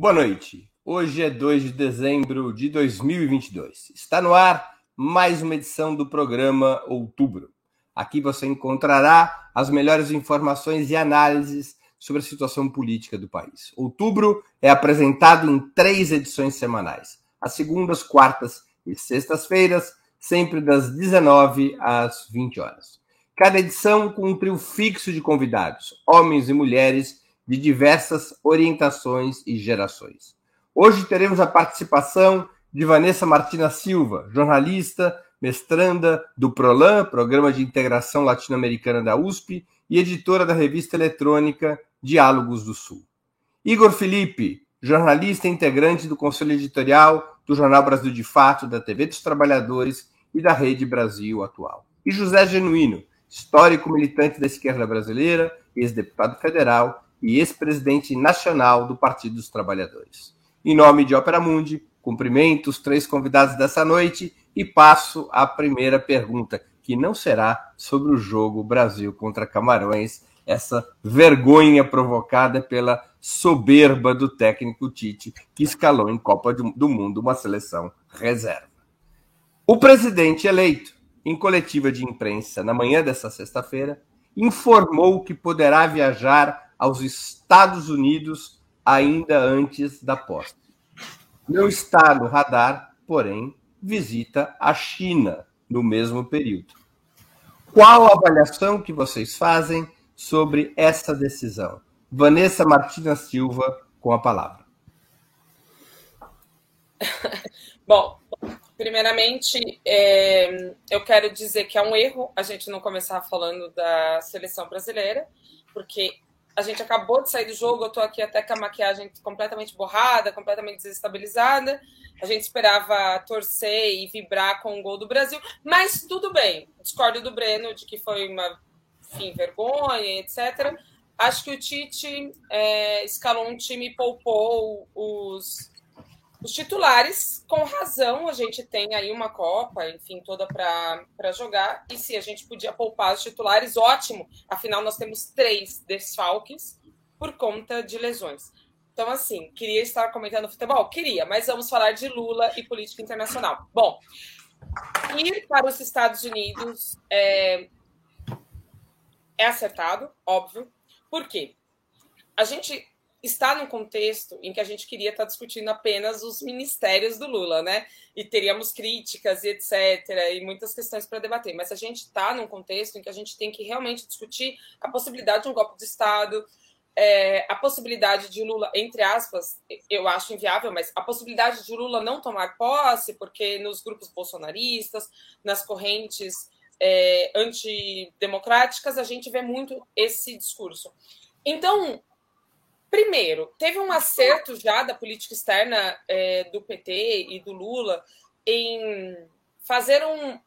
Boa noite. Hoje é 2 de dezembro de 2022. Está no ar mais uma edição do programa Outubro. Aqui você encontrará as melhores informações e análises sobre a situação política do país. Outubro é apresentado em três edições semanais: às segundas, quartas e sextas-feiras, sempre das 19 às 20 horas. Cada edição com um trio fixo de convidados, homens e mulheres de diversas orientações e gerações. Hoje teremos a participação de Vanessa Martina Silva, jornalista, mestranda do PROLAN, Programa de Integração Latino-Americana da USP, e editora da revista eletrônica Diálogos do Sul. Igor Felipe, jornalista integrante do Conselho Editorial do Jornal Brasil de Fato, da TV dos Trabalhadores e da Rede Brasil Atual. E José Genuíno, histórico militante da esquerda brasileira, ex-deputado federal e ex-presidente nacional do Partido dos Trabalhadores. Em nome de Ópera Mundi, cumprimento os três convidados dessa noite e passo à primeira pergunta, que não será sobre o jogo Brasil contra Camarões, essa vergonha provocada pela soberba do técnico Tite, que escalou em Copa do Mundo uma seleção reserva. O presidente eleito, em coletiva de imprensa na manhã dessa sexta-feira, informou que poderá viajar aos Estados Unidos ainda antes da posse. Não está no radar, porém, visita a China no mesmo período. Qual a avaliação que vocês fazem sobre essa decisão? Vanessa Martina Silva, com a palavra. Bom, primeiramente, é, eu quero dizer que é um erro a gente não começar falando da seleção brasileira, porque a gente acabou de sair do jogo, eu tô aqui até com a maquiagem completamente borrada, completamente desestabilizada. A gente esperava torcer e vibrar com o gol do Brasil, mas tudo bem. Discordo do Breno de que foi uma enfim, vergonha, etc. Acho que o Tite é, escalou um time e poupou os os titulares, com razão, a gente tem aí uma Copa, enfim, toda para jogar. E se a gente podia poupar os titulares, ótimo. Afinal, nós temos três desfalques por conta de lesões. Então, assim, queria estar comentando futebol? Queria, mas vamos falar de Lula e política internacional. Bom, ir para os Estados Unidos é, é acertado, óbvio. Por quê? A gente está num contexto em que a gente queria estar discutindo apenas os ministérios do Lula, né? E teríamos críticas e etc. e muitas questões para debater. Mas a gente está num contexto em que a gente tem que realmente discutir a possibilidade de um golpe de Estado, é, a possibilidade de Lula, entre aspas, eu acho inviável, mas a possibilidade de Lula não tomar posse, porque nos grupos bolsonaristas, nas correntes é, antidemocráticas, a gente vê muito esse discurso. Então, Primeiro, teve um acerto já da política externa é, do PT e do Lula em fazer um,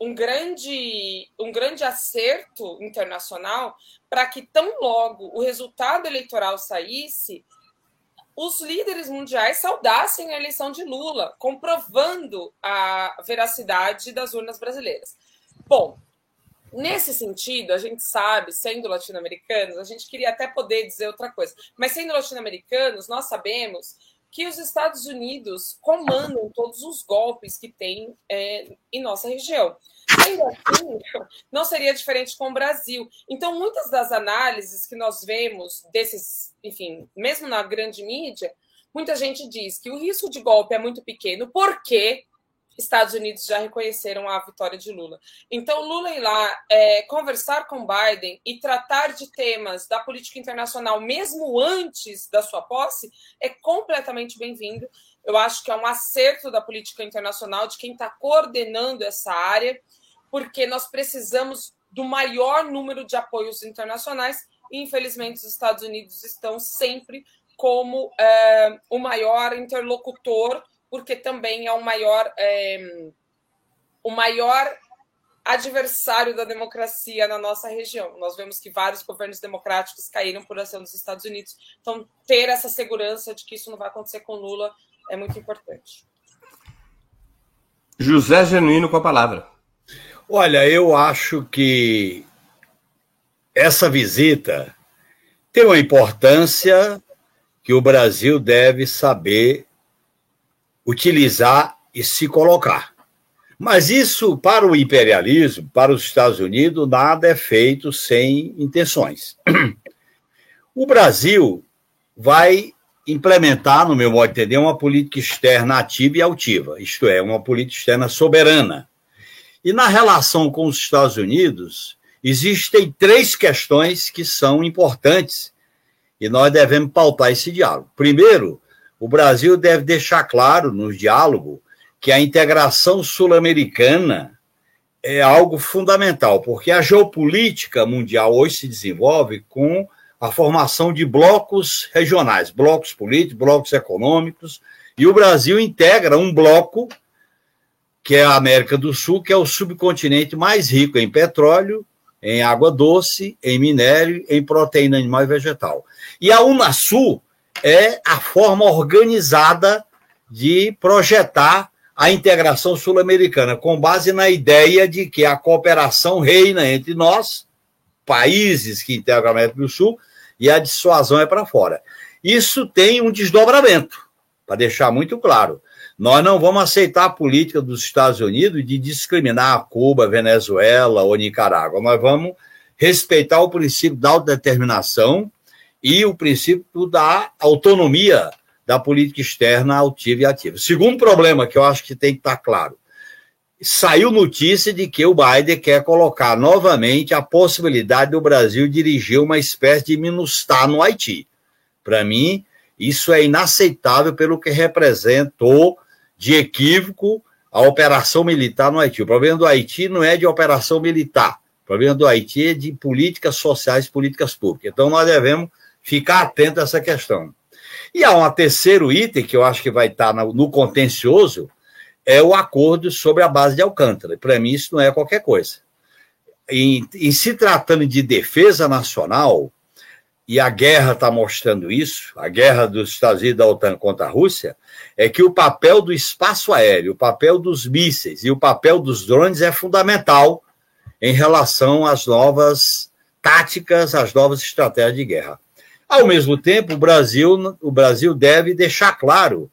um, grande, um grande acerto internacional para que, tão logo o resultado eleitoral saísse, os líderes mundiais saudassem a eleição de Lula, comprovando a veracidade das urnas brasileiras. Bom, Nesse sentido, a gente sabe, sendo latino-americanos, a gente queria até poder dizer outra coisa, mas sendo latino-americanos, nós sabemos que os Estados Unidos comandam todos os golpes que tem é, em nossa região. Ainda assim, não seria diferente com o Brasil. Então, muitas das análises que nós vemos desses, enfim, mesmo na grande mídia, muita gente diz que o risco de golpe é muito pequeno, porque Estados Unidos já reconheceram a vitória de Lula. Então, Lula ir lá é, conversar com Biden e tratar de temas da política internacional, mesmo antes da sua posse, é completamente bem-vindo. Eu acho que é um acerto da política internacional, de quem está coordenando essa área, porque nós precisamos do maior número de apoios internacionais e, infelizmente, os Estados Unidos estão sempre como é, o maior interlocutor porque também é o maior, é, o maior adversário da democracia na nossa região. Nós vemos que vários governos democráticos caíram por ação dos Estados Unidos. Então, ter essa segurança de que isso não vai acontecer com Lula é muito importante. José Genuíno com a palavra. Olha, eu acho que essa visita tem uma importância que o Brasil deve saber utilizar e se colocar. Mas isso, para o imperialismo, para os Estados Unidos, nada é feito sem intenções. O Brasil vai implementar, no meu modo de entender, uma política externa ativa e altiva, isto é, uma política externa soberana. E na relação com os Estados Unidos, existem três questões que são importantes e nós devemos pautar esse diálogo. Primeiro, o Brasil deve deixar claro no diálogo que a integração sul-americana é algo fundamental, porque a geopolítica mundial hoje se desenvolve com a formação de blocos regionais, blocos políticos, blocos econômicos, e o Brasil integra um bloco que é a América do Sul, que é o subcontinente mais rico em petróleo, em água doce, em minério, em proteína animal e vegetal. E a Unasul é a forma organizada de projetar a integração sul-americana, com base na ideia de que a cooperação reina entre nós, países que integram a América do Sul, e a dissuasão é para fora. Isso tem um desdobramento, para deixar muito claro. Nós não vamos aceitar a política dos Estados Unidos de discriminar Cuba, Venezuela ou Nicarágua. Nós vamos respeitar o princípio da autodeterminação e o princípio da autonomia da política externa altiva e ativa. Segundo problema que eu acho que tem que estar claro, saiu notícia de que o Biden quer colocar novamente a possibilidade do Brasil dirigir uma espécie de MINUSTAH no Haiti. Para mim, isso é inaceitável pelo que representou de equívoco a operação militar no Haiti. O problema do Haiti não é de operação militar. O problema do Haiti é de políticas sociais, políticas públicas. Então, nós devemos ficar atentos a essa questão. E há um terceiro item que eu acho que vai estar no contencioso, é o acordo sobre a base de Alcântara. Para mim, isso não é qualquer coisa. Em se tratando de defesa nacional, e a guerra está mostrando isso, a guerra dos Estados Unidos da OTAN contra a Rússia, é que o papel do espaço aéreo, o papel dos mísseis e o papel dos drones é fundamental em relação às novas táticas, às novas estratégias de guerra. Ao mesmo tempo, o Brasil, o Brasil deve deixar claro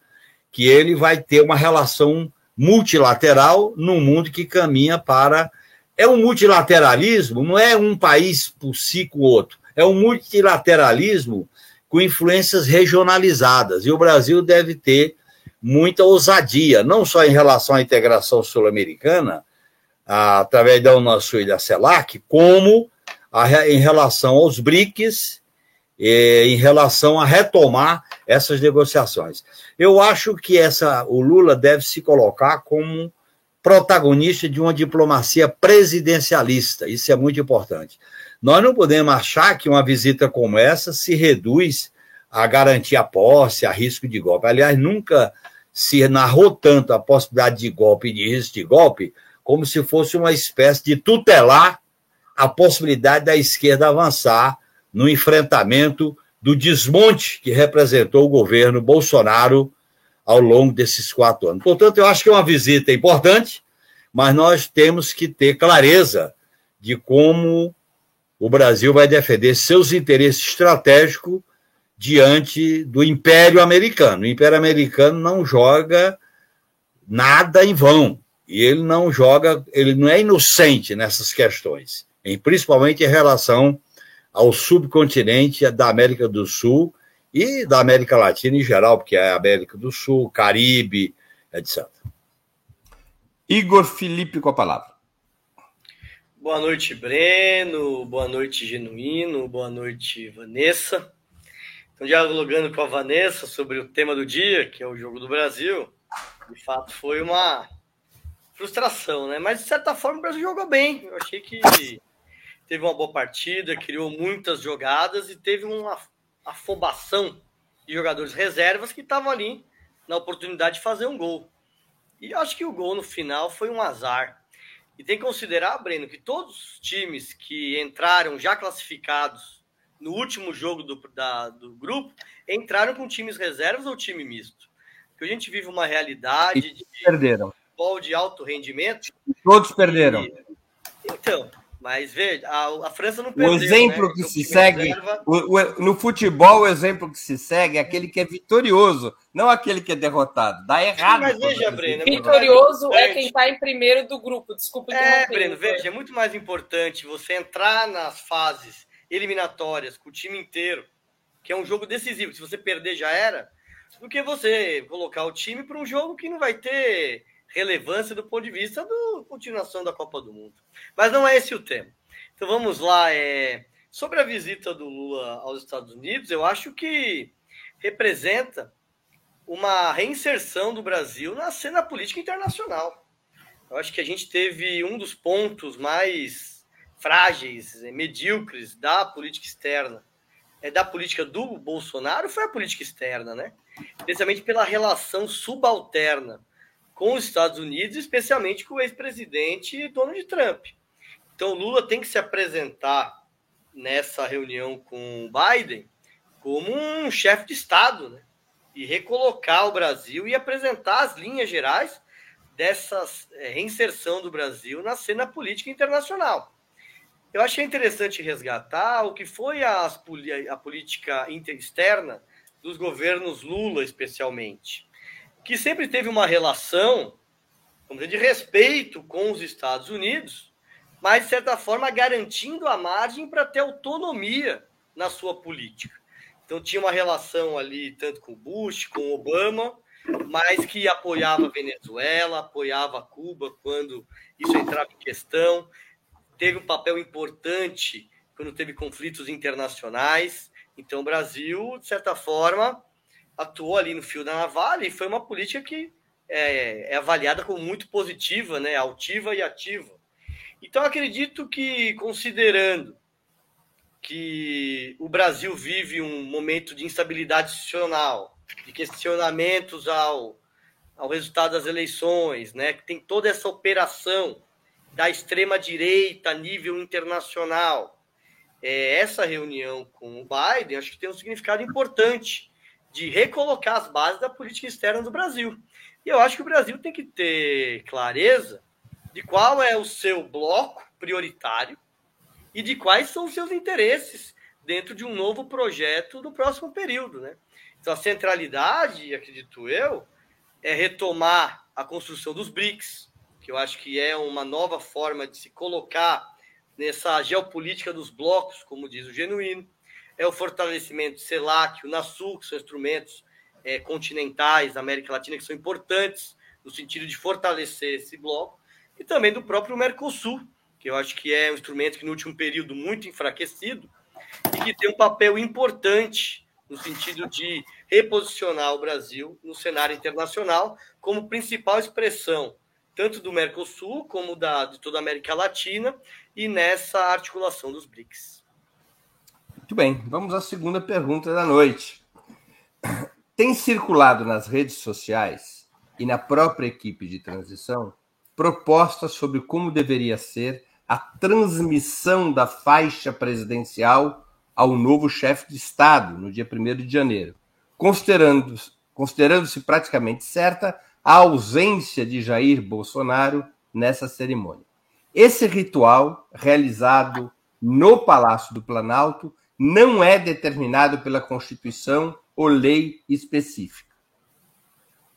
que ele vai ter uma relação multilateral num mundo que caminha para. É um multilateralismo, não é um país por si com o outro, é um multilateralismo com influências regionalizadas. E o Brasil deve ter muita ousadia, não só em relação à integração sul-americana, através da Unasul e da CELAC, como a, em relação aos BRICS em relação a retomar essas negociações. Eu acho que essa, o Lula deve se colocar como protagonista de uma diplomacia presidencialista. Isso é muito importante. Nós não podemos achar que uma visita como essa se reduz a garantir a posse, a risco de golpe. Aliás, nunca se narrou tanto a possibilidade de golpe e de risco de golpe como se fosse uma espécie de tutelar a possibilidade da esquerda avançar no enfrentamento do desmonte que representou o governo Bolsonaro ao longo desses quatro anos. Portanto, eu acho que é uma visita importante, mas nós temos que ter clareza de como o Brasil vai defender seus interesses estratégicos diante do Império Americano. O Império Americano não joga nada em vão. E ele não joga, ele não é inocente nessas questões, principalmente em relação ao subcontinente da América do Sul e da América Latina em geral, porque é América do Sul, Caribe, etc. Igor Felipe com a palavra. Boa noite, Breno. Boa noite, Genuíno. Boa noite, Vanessa. Então, dialogando com a Vanessa sobre o tema do dia, que é o Jogo do Brasil, de fato foi uma frustração, né? Mas, de certa forma, o Brasil jogou bem. Eu achei que teve uma boa partida, criou muitas jogadas e teve uma afobação de jogadores reservas que estavam ali na oportunidade de fazer um gol. E acho que o gol no final foi um azar. E tem que considerar, Breno, que todos os times que entraram já classificados no último jogo do, da, do grupo entraram com times reservas ou time misto. Porque a gente vive uma realidade e de perderam. futebol de alto rendimento. Todos perderam. E, então, Mas veja, a, a França não perdeu. O exemplo né? que se segue o, o, no futebol, o exemplo que se segue é aquele que é vitorioso, não aquele que é derrotado. Dá errado. Mas veja, Breno, é vitorioso é quem está em primeiro do grupo. Desculpa. É, Breno, veja, é muito mais importante você entrar nas fases eliminatórias com o time inteiro, que é um jogo decisivo. Se você perder já era, do que você colocar o time para um jogo que não vai ter relevância do ponto de vista da continuação da Copa do Mundo. Mas não é esse o tema. Então vamos lá. É... Sobre a visita do Lula aos Estados Unidos, eu acho que representa uma reinserção do Brasil na cena política internacional. Eu acho que a gente teve um dos pontos mais frágeis, medíocres da política externa, é da política do Bolsonaro, foi a política externa, né? Especialmente pela relação subalterna com os Estados Unidos, especialmente com o ex-presidente Donald Trump. Então, Lula tem que se apresentar nessa reunião com o Biden como um chefe de Estado, né? E recolocar o Brasil e apresentar as linhas gerais dessa é, reinserção do Brasil na cena política internacional. Eu achei interessante resgatar o que foi a, a política externa dos governos Lula, especialmente que sempre teve uma relação dizer, de respeito com os Estados Unidos, mas, de certa forma, garantindo a margem para ter autonomia na sua política. Então, tinha uma relação ali, tanto com Bush, com Obama, mas que apoiava a Venezuela, apoiava Cuba quando isso entrava em questão. Teve um papel importante quando teve conflitos internacionais. Então, o Brasil, de certa forma, atuou ali no fio da navalha e foi uma política que é, é avaliada como muito positiva, né, altiva e ativa. Então, acredito que, considerando que o Brasil vive um momento de instabilidade institucional, de questionamentos ao, ao resultado das eleições, né, que tem toda essa operação da extrema-direita a nível internacional, é, essa reunião com o Biden, acho que tem um significado importante de recolocar as bases da política externa do Brasil. E eu acho que o Brasil tem que ter clareza de qual é o seu bloco prioritário e de quais são os seus interesses dentro de um novo projeto do próximo período. Né? Então, a centralidade, acredito eu, é retomar a construção dos BRICS, que eu acho que é uma nova forma de se colocar nessa geopolítica dos blocos, como diz o Genuíno é o fortalecimento do CELAC, o NASUL, que são instrumentos é, continentais da América Latina que são importantes no sentido de fortalecer esse bloco, e também do próprio Mercosul, que eu acho que é um instrumento que no último período muito enfraquecido e que tem um papel importante no sentido de reposicionar o Brasil no cenário internacional como principal expressão tanto do Mercosul como da, de toda a América Latina e nessa articulação dos BRICS. Muito bem, vamos à segunda pergunta da noite. Tem circulado nas redes sociais e na própria equipe de transição propostas sobre como deveria ser a transmissão da faixa presidencial ao novo chefe de Estado no dia 1 de janeiro, considerando-se considerando praticamente certa a ausência de Jair Bolsonaro nessa cerimônia. Esse ritual, realizado no Palácio do Planalto, não é determinado pela Constituição ou lei específica.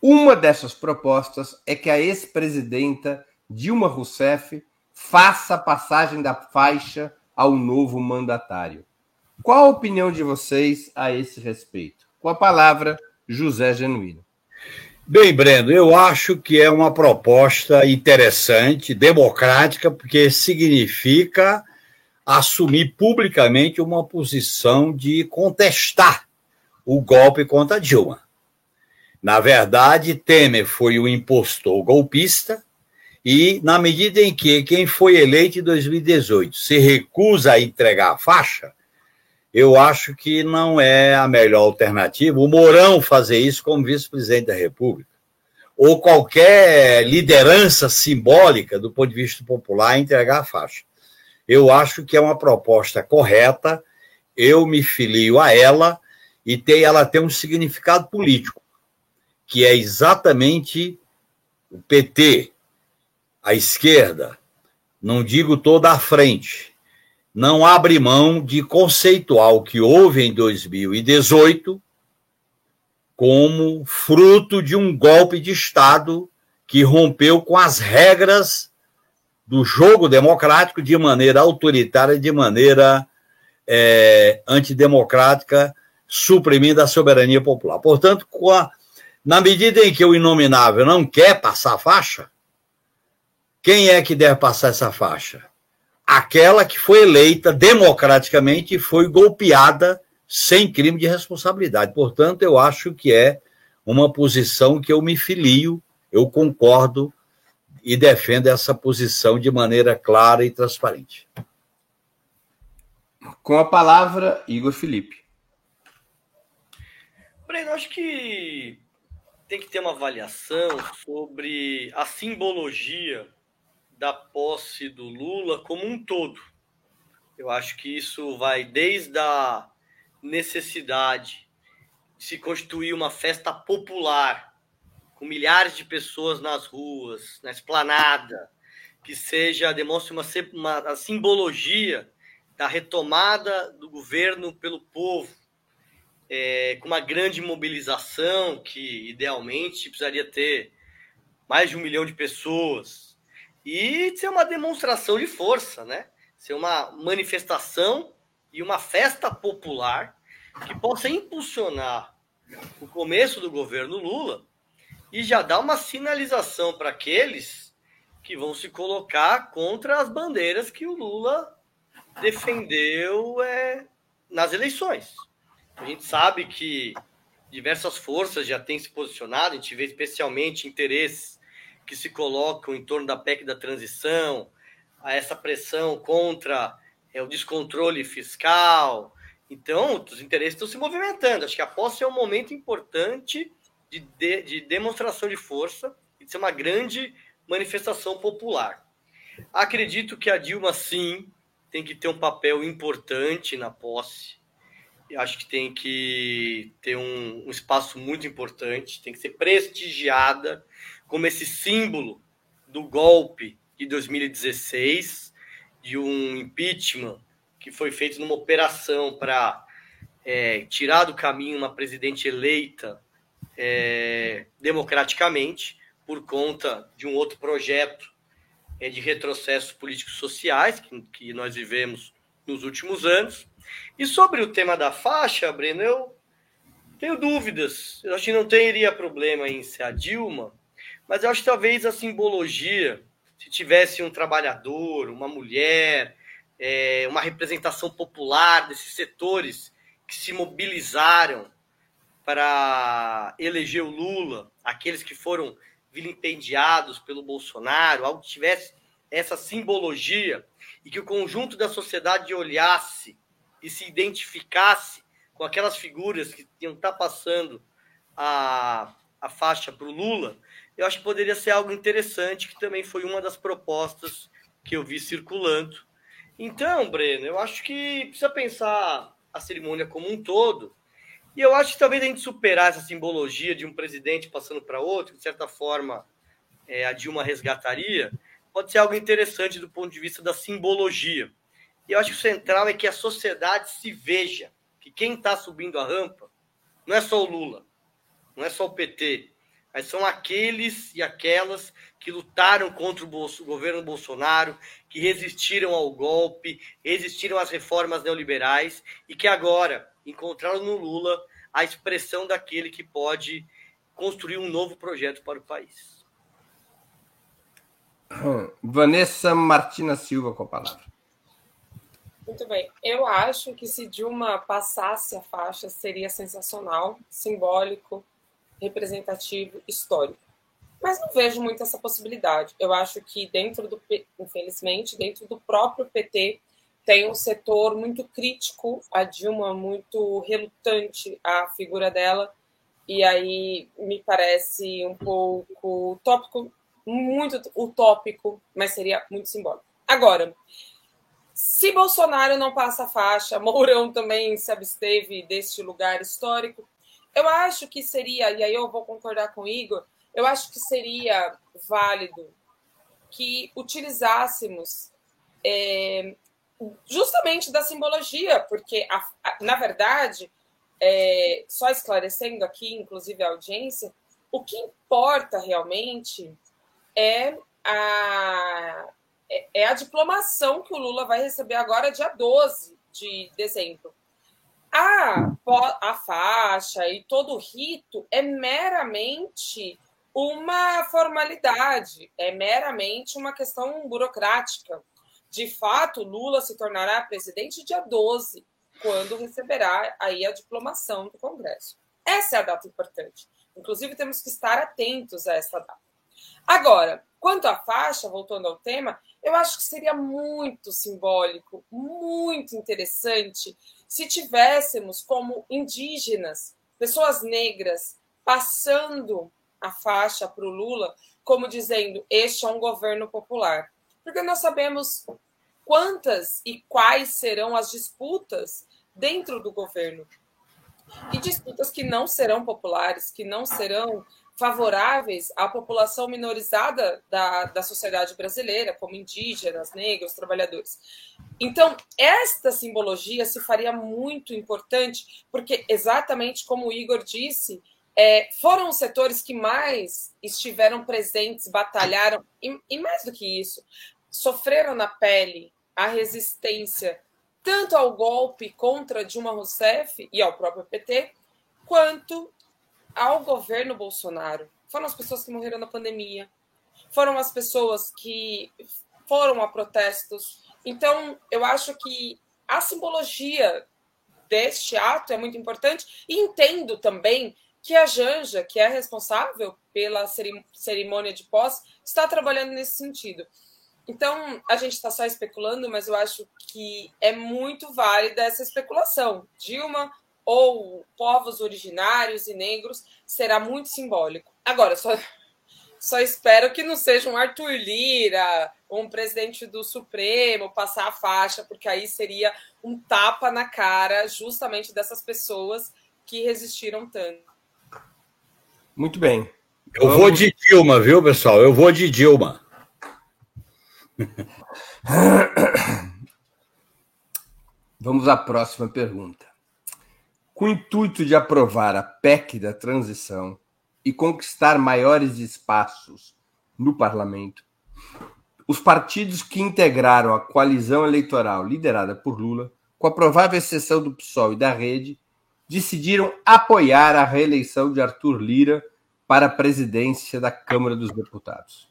Uma dessas propostas é que a ex-presidenta Dilma Rousseff faça a passagem da faixa ao novo mandatário. Qual a opinião de vocês a esse respeito? Com a palavra, José Genuíno. Bem, Breno, eu acho que é uma proposta interessante, democrática, porque significa assumir publicamente uma posição de contestar o golpe contra Dilma. Na verdade, Temer foi o impostor golpista, e na medida em que quem foi eleito em 2018 se recusa a entregar a faixa, eu acho que não é a melhor alternativa o Mourão fazer isso como vice-presidente da República, ou qualquer liderança simbólica do ponto de vista popular entregar a faixa. Eu acho que é uma proposta correta, eu me filio a ela e tem, ela tem um significado político, que é exatamente o PT, a esquerda, não digo toda a frente, não abre mão de conceituar o que houve em 2018 como fruto de um golpe de Estado que rompeu com as regras do jogo democrático de maneira autoritária, de maneira é, antidemocrática, suprimindo a soberania popular. Portanto, a, na medida em que o inominável não quer passar a faixa, quem é que deve passar essa faixa? Aquela que foi eleita democraticamente e foi golpeada sem crime de responsabilidade. Portanto, eu acho que é uma posição que eu me filio, eu concordo e defendo essa posição de maneira clara e transparente. Com a palavra, Igor Felipe. Breno, acho que tem que ter uma avaliação sobre a simbologia da posse do Lula como um todo. Eu acho que isso vai desde a necessidade de se constituir uma festa popular com milhares de pessoas nas ruas, na esplanada, que seja demonstre uma, uma simbologia da retomada do governo pelo povo, é, com uma grande mobilização que idealmente precisaria ter mais de um milhão de pessoas e ser uma demonstração de força, né? Ser uma manifestação e uma festa popular que possa impulsionar o começo do governo Lula e já dar uma sinalização para aqueles que vão se colocar contra as bandeiras que o Lula defendeu é, nas eleições. A gente sabe que diversas forças já têm se posicionado, a gente vê especialmente interesses que se colocam em torno da PEC da transição, a essa pressão contra é, o descontrole fiscal. Então, os interesses estão se movimentando. Acho que a posse é um momento importante de, de, de demonstração de força e de ser uma grande manifestação popular. Acredito que a Dilma, sim, tem que ter um papel importante na posse. Eu acho que tem que ter um, um, espaço muito importante, tem que ser prestigiada como esse símbolo do golpe de 2016, de um impeachment que foi feito numa operação para é, tirar do caminho uma presidente eleita é, democraticamente por conta de um outro projeto é, de retrocessos políticos sociais que, que nós vivemos nos últimos anos. E sobre o tema da faixa, Breno, eu tenho dúvidas. Eu acho que não teria problema em ser a Dilma, mas eu acho que talvez a simbologia, se tivesse um trabalhador, uma mulher, é, uma representação popular desses setores que se mobilizaram para eleger o Lula, aqueles que foram vilipendiados pelo Bolsonaro, algo que tivesse essa simbologia e que o conjunto da sociedade olhasse e se identificasse com aquelas figuras que iam estar passando a, a faixa para o Lula, eu acho que poderia ser algo interessante, que também foi uma das propostas que eu vi circulando. Então, Breno, eu acho que precisa pensar a cerimônia como um todo, e eu acho que talvez a gente superar essa simbologia de um presidente passando para outro, de certa forma é, a Dilma resgataria, pode ser algo interessante do ponto de vista da simbologia. E eu acho que o central é que a sociedade se veja que quem está subindo a rampa não é só o Lula, não é só o PT, mas são aqueles e aquelas que lutaram contra o, Bolso, o governo Bolsonaro, que resistiram ao golpe, resistiram às reformas neoliberais e que agora encontraram no Lula a expressão daquele que pode construir um novo projeto para o país. Vanessa Martina Silva com a palavra. Muito bem. Eu acho que se Dilma passasse a faixa, seria sensacional, simbólico, representativo, histórico. Mas não vejo muito essa possibilidade. Eu acho que dentro do, infelizmente, dentro do próprio PT, tem um setor muito crítico a Dilma, muito relutante à figura dela, e aí me parece um pouco utópico, muito utópico, mas seria muito simbólico. Agora, se Bolsonaro não passa a faixa, Mourão também se absteve deste lugar histórico, eu acho que seria, e aí eu vou concordar com o Igor, eu acho que seria válido que utilizássemos é, justamente da simbologia, porque, a, a, na verdade, é, só esclarecendo aqui, inclusive a audiência, o que importa realmente é a, é, é a diplomação que o Lula vai receber agora, dia 12 de dezembro. A, a faixa e todo o rito é meramente uma formalidade, é meramente uma questão burocrática. De fato, Lula se tornará presidente dia 12, quando receberá aí a diplomação do Congresso. Essa é a data importante. Inclusive, temos que estar atentos a essa data. Agora, quanto à faixa, voltando ao tema, eu acho que seria muito simbólico, muito interessante se tivéssemos como indígenas, pessoas negras, passando a faixa para o Lula, como dizendo: este é um governo popular. Porque nós sabemos quantas e quais serão as disputas dentro do governo. E disputas que não serão populares, que não serão favoráveis à população minorizada da, da sociedade brasileira, como indígenas, negros, trabalhadores. Então, esta simbologia se faria muito importante, porque, exatamente como o Igor disse, é, foram os setores que mais estiveram presentes, batalharam, e, e mais do que isso, sofreram na pele a resistência tanto ao golpe contra Dilma Rousseff e ao próprio PT, quanto ao governo Bolsonaro. Foram as pessoas que morreram na pandemia, foram as pessoas que foram a protestos. Então, eu acho que a simbologia deste ato é muito importante e entendo também que a Janja, que é responsável pela cerimônia de posse, está trabalhando nesse sentido. Então, a gente está só especulando, mas eu acho que é muito válida essa especulação. Dilma ou povos originários e negros será muito simbólico. Agora, só, só espero que não seja um Arthur Lira, um presidente do Supremo passar a faixa, porque aí seria um tapa na cara justamente dessas pessoas que resistiram tanto. Muito bem. Eu Vamos... vou de Dilma, viu, pessoal? Eu vou de Dilma. Vamos à próxima pergunta com o intuito de aprovar a PEC da transição e conquistar maiores espaços no parlamento, os partidos que integraram a coalizão eleitoral liderada por Lula, com a provável exceção do PSOL e da Rede, decidiram apoiar a reeleição de Arthur Lira para a presidência da Câmara dos Deputados.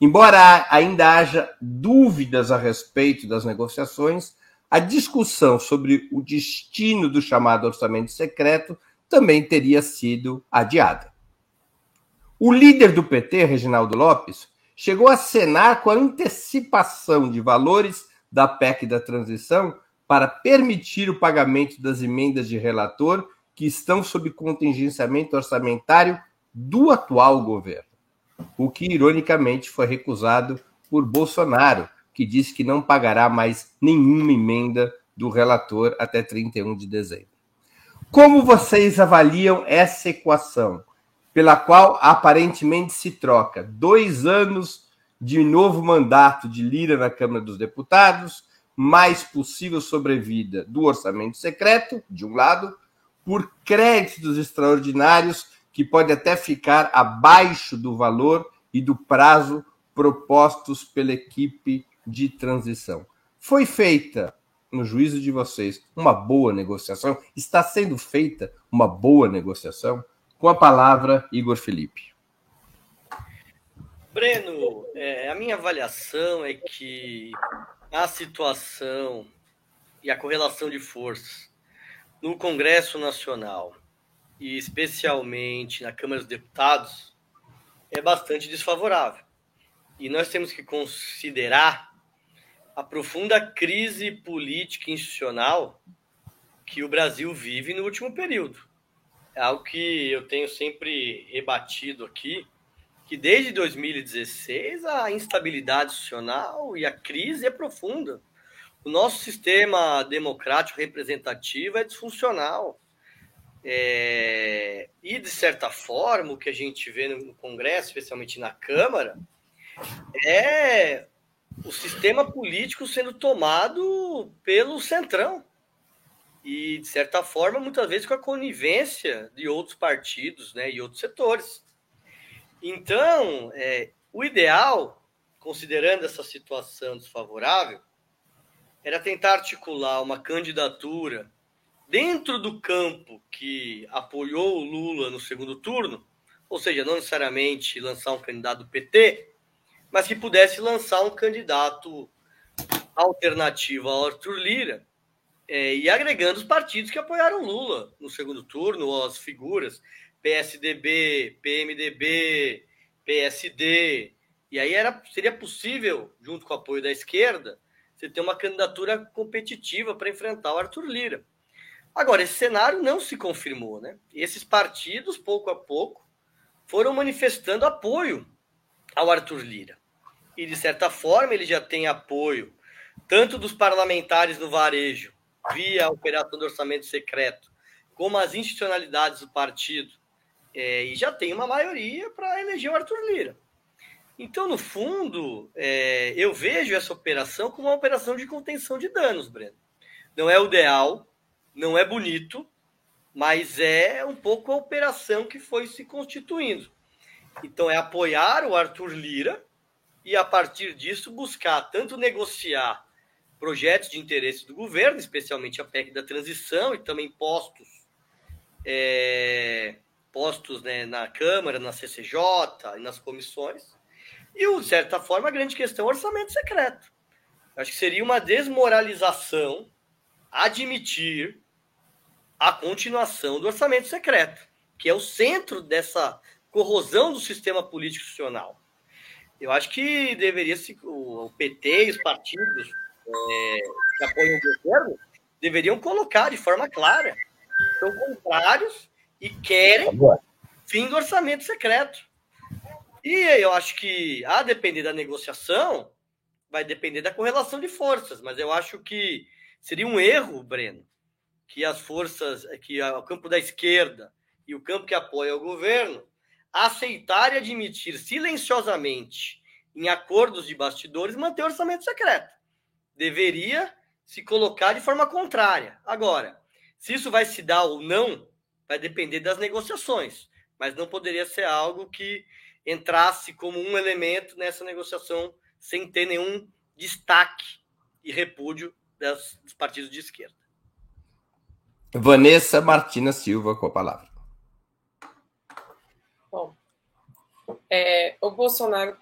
Embora ainda haja dúvidas a respeito das negociações, a discussão sobre o destino do chamado orçamento secreto também teria sido adiada. O líder do PT, Reginaldo Lopes, chegou a cenar com a antecipação de valores da PEC da transição para permitir o pagamento das emendas de relator que estão sob contingenciamento orçamentário do atual governo, o que ironicamente foi recusado por Bolsonaro, que disse que não pagará mais nenhuma emenda do relator até 31 de dezembro. Como vocês avaliam essa equação, pela qual aparentemente se troca dois anos de novo mandato de Lira na Câmara dos Deputados, mais possível sobrevida do orçamento secreto, de um lado, por créditos extraordinários que pode até ficar abaixo do valor e do prazo propostos pela equipe de transição. Foi feita, no juízo de vocês, uma boa negociação? Está sendo feita uma boa negociação? Com a palavra, Igor Felipe. Breno, é, a minha avaliação é que a situação e a correlação de forças no Congresso Nacional e especialmente na Câmara dos Deputados é bastante desfavorável. E nós temos que considerar a profunda crise política institucional que o Brasil vive no último período. É algo que eu tenho sempre rebatido aqui, que desde 2016 a instabilidade institucional e a crise é profunda. O nosso sistema democrático representativo é disfuncional. É... E, de certa forma, o que a gente vê no Congresso, especialmente na Câmara, é o sistema político sendo tomado pelo centrão. E, de certa forma, muitas vezes com a conivência de outros partidos né, e outros setores. Então, é, o ideal, considerando essa situação desfavorável, era tentar articular uma candidatura dentro do campo que apoiou o Lula no segundo turno, ou seja, não necessariamente lançar um candidato PT, mas que pudesse lançar um candidato alternativo ao Arthur Lira, é, e agregando os partidos que apoiaram Lula no segundo turno, as figuras PSDB, PMDB, PSD. E aí era, seria possível, junto com o apoio da esquerda, você ter uma candidatura competitiva para enfrentar o Arthur Lira. Agora, esse cenário não se confirmou, né? Esses partidos, pouco a pouco, foram manifestando apoio ao Arthur Lira e, de certa forma, ele já tem apoio tanto dos parlamentares no varejo, via operação do orçamento secreto, como as institucionalidades do partido, é, e já tem uma maioria para eleger o Arthur Lira. Então, no fundo, é, eu vejo essa operação como uma operação de contenção de danos, Breno. Não é o ideal, não é bonito, mas é um pouco a operação que foi se constituindo. Então, é apoiar o Arthur Lira, e, a partir disso, buscar tanto negociar projetos de interesse do governo, especialmente a PEC da transição, e também postos, é, postos né, na Câmara, na CCJ e nas comissões. E, de certa forma, a grande questão é o orçamento secreto. Acho que seria uma desmoralização admitir a continuação do orçamento secreto, que é o centro dessa corrosão do sistema político institucional. Eu acho que deveria se o PT e os partidos é, que apoiam o governo deveriam colocar de forma clara. São contrários e querem fim do orçamento secreto. E eu acho que, a depender da negociação, vai depender da correlação de forças, mas eu acho que seria um erro, Breno, que as forças, que o campo da esquerda e o campo que apoia o governo aceitar e admitir silenciosamente em acordos de bastidores manter o orçamento secreto. Deveria se colocar de forma contrária. Agora, se isso vai se dar ou não, vai depender das negociações, mas não poderia ser algo que entrasse como um elemento nessa negociação sem ter nenhum destaque e repúdio das, dos partidos de esquerda. Vanessa Martina Silva com a palavra. Bom, é, o Bolsonaro,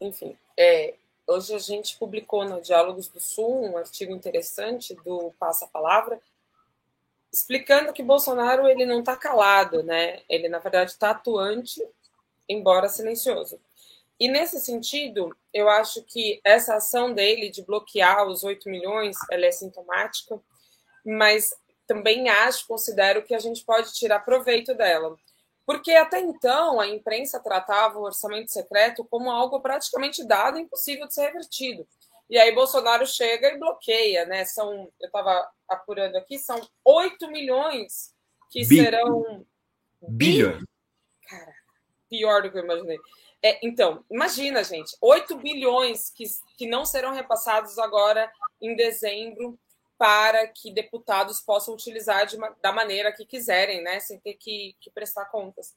enfim, é, hoje a gente publicou no Diálogos do Sul um artigo interessante do Passa Palavra, explicando que Bolsonaro ele não está calado, né? Ele na verdade está atuante, embora silencioso. E nesse sentido, eu acho que essa ação dele de bloquear os 8 milhões, ela é sintomática, mas também acho, considero que a gente pode tirar proveito dela. Porque até então a imprensa tratava o orçamento secreto como algo praticamente dado impossível de ser revertido. E aí Bolsonaro chega e bloqueia, né? São, eu estava apurando aqui, são 8 milhões que Bi serão. Bilhões. Cara, pior do que eu imaginei. É, então, imagina, gente, 8 bilhões que, que não serão repassados agora em dezembro para que deputados possam utilizar de, da maneira que quiserem, né, sem ter que, que prestar contas.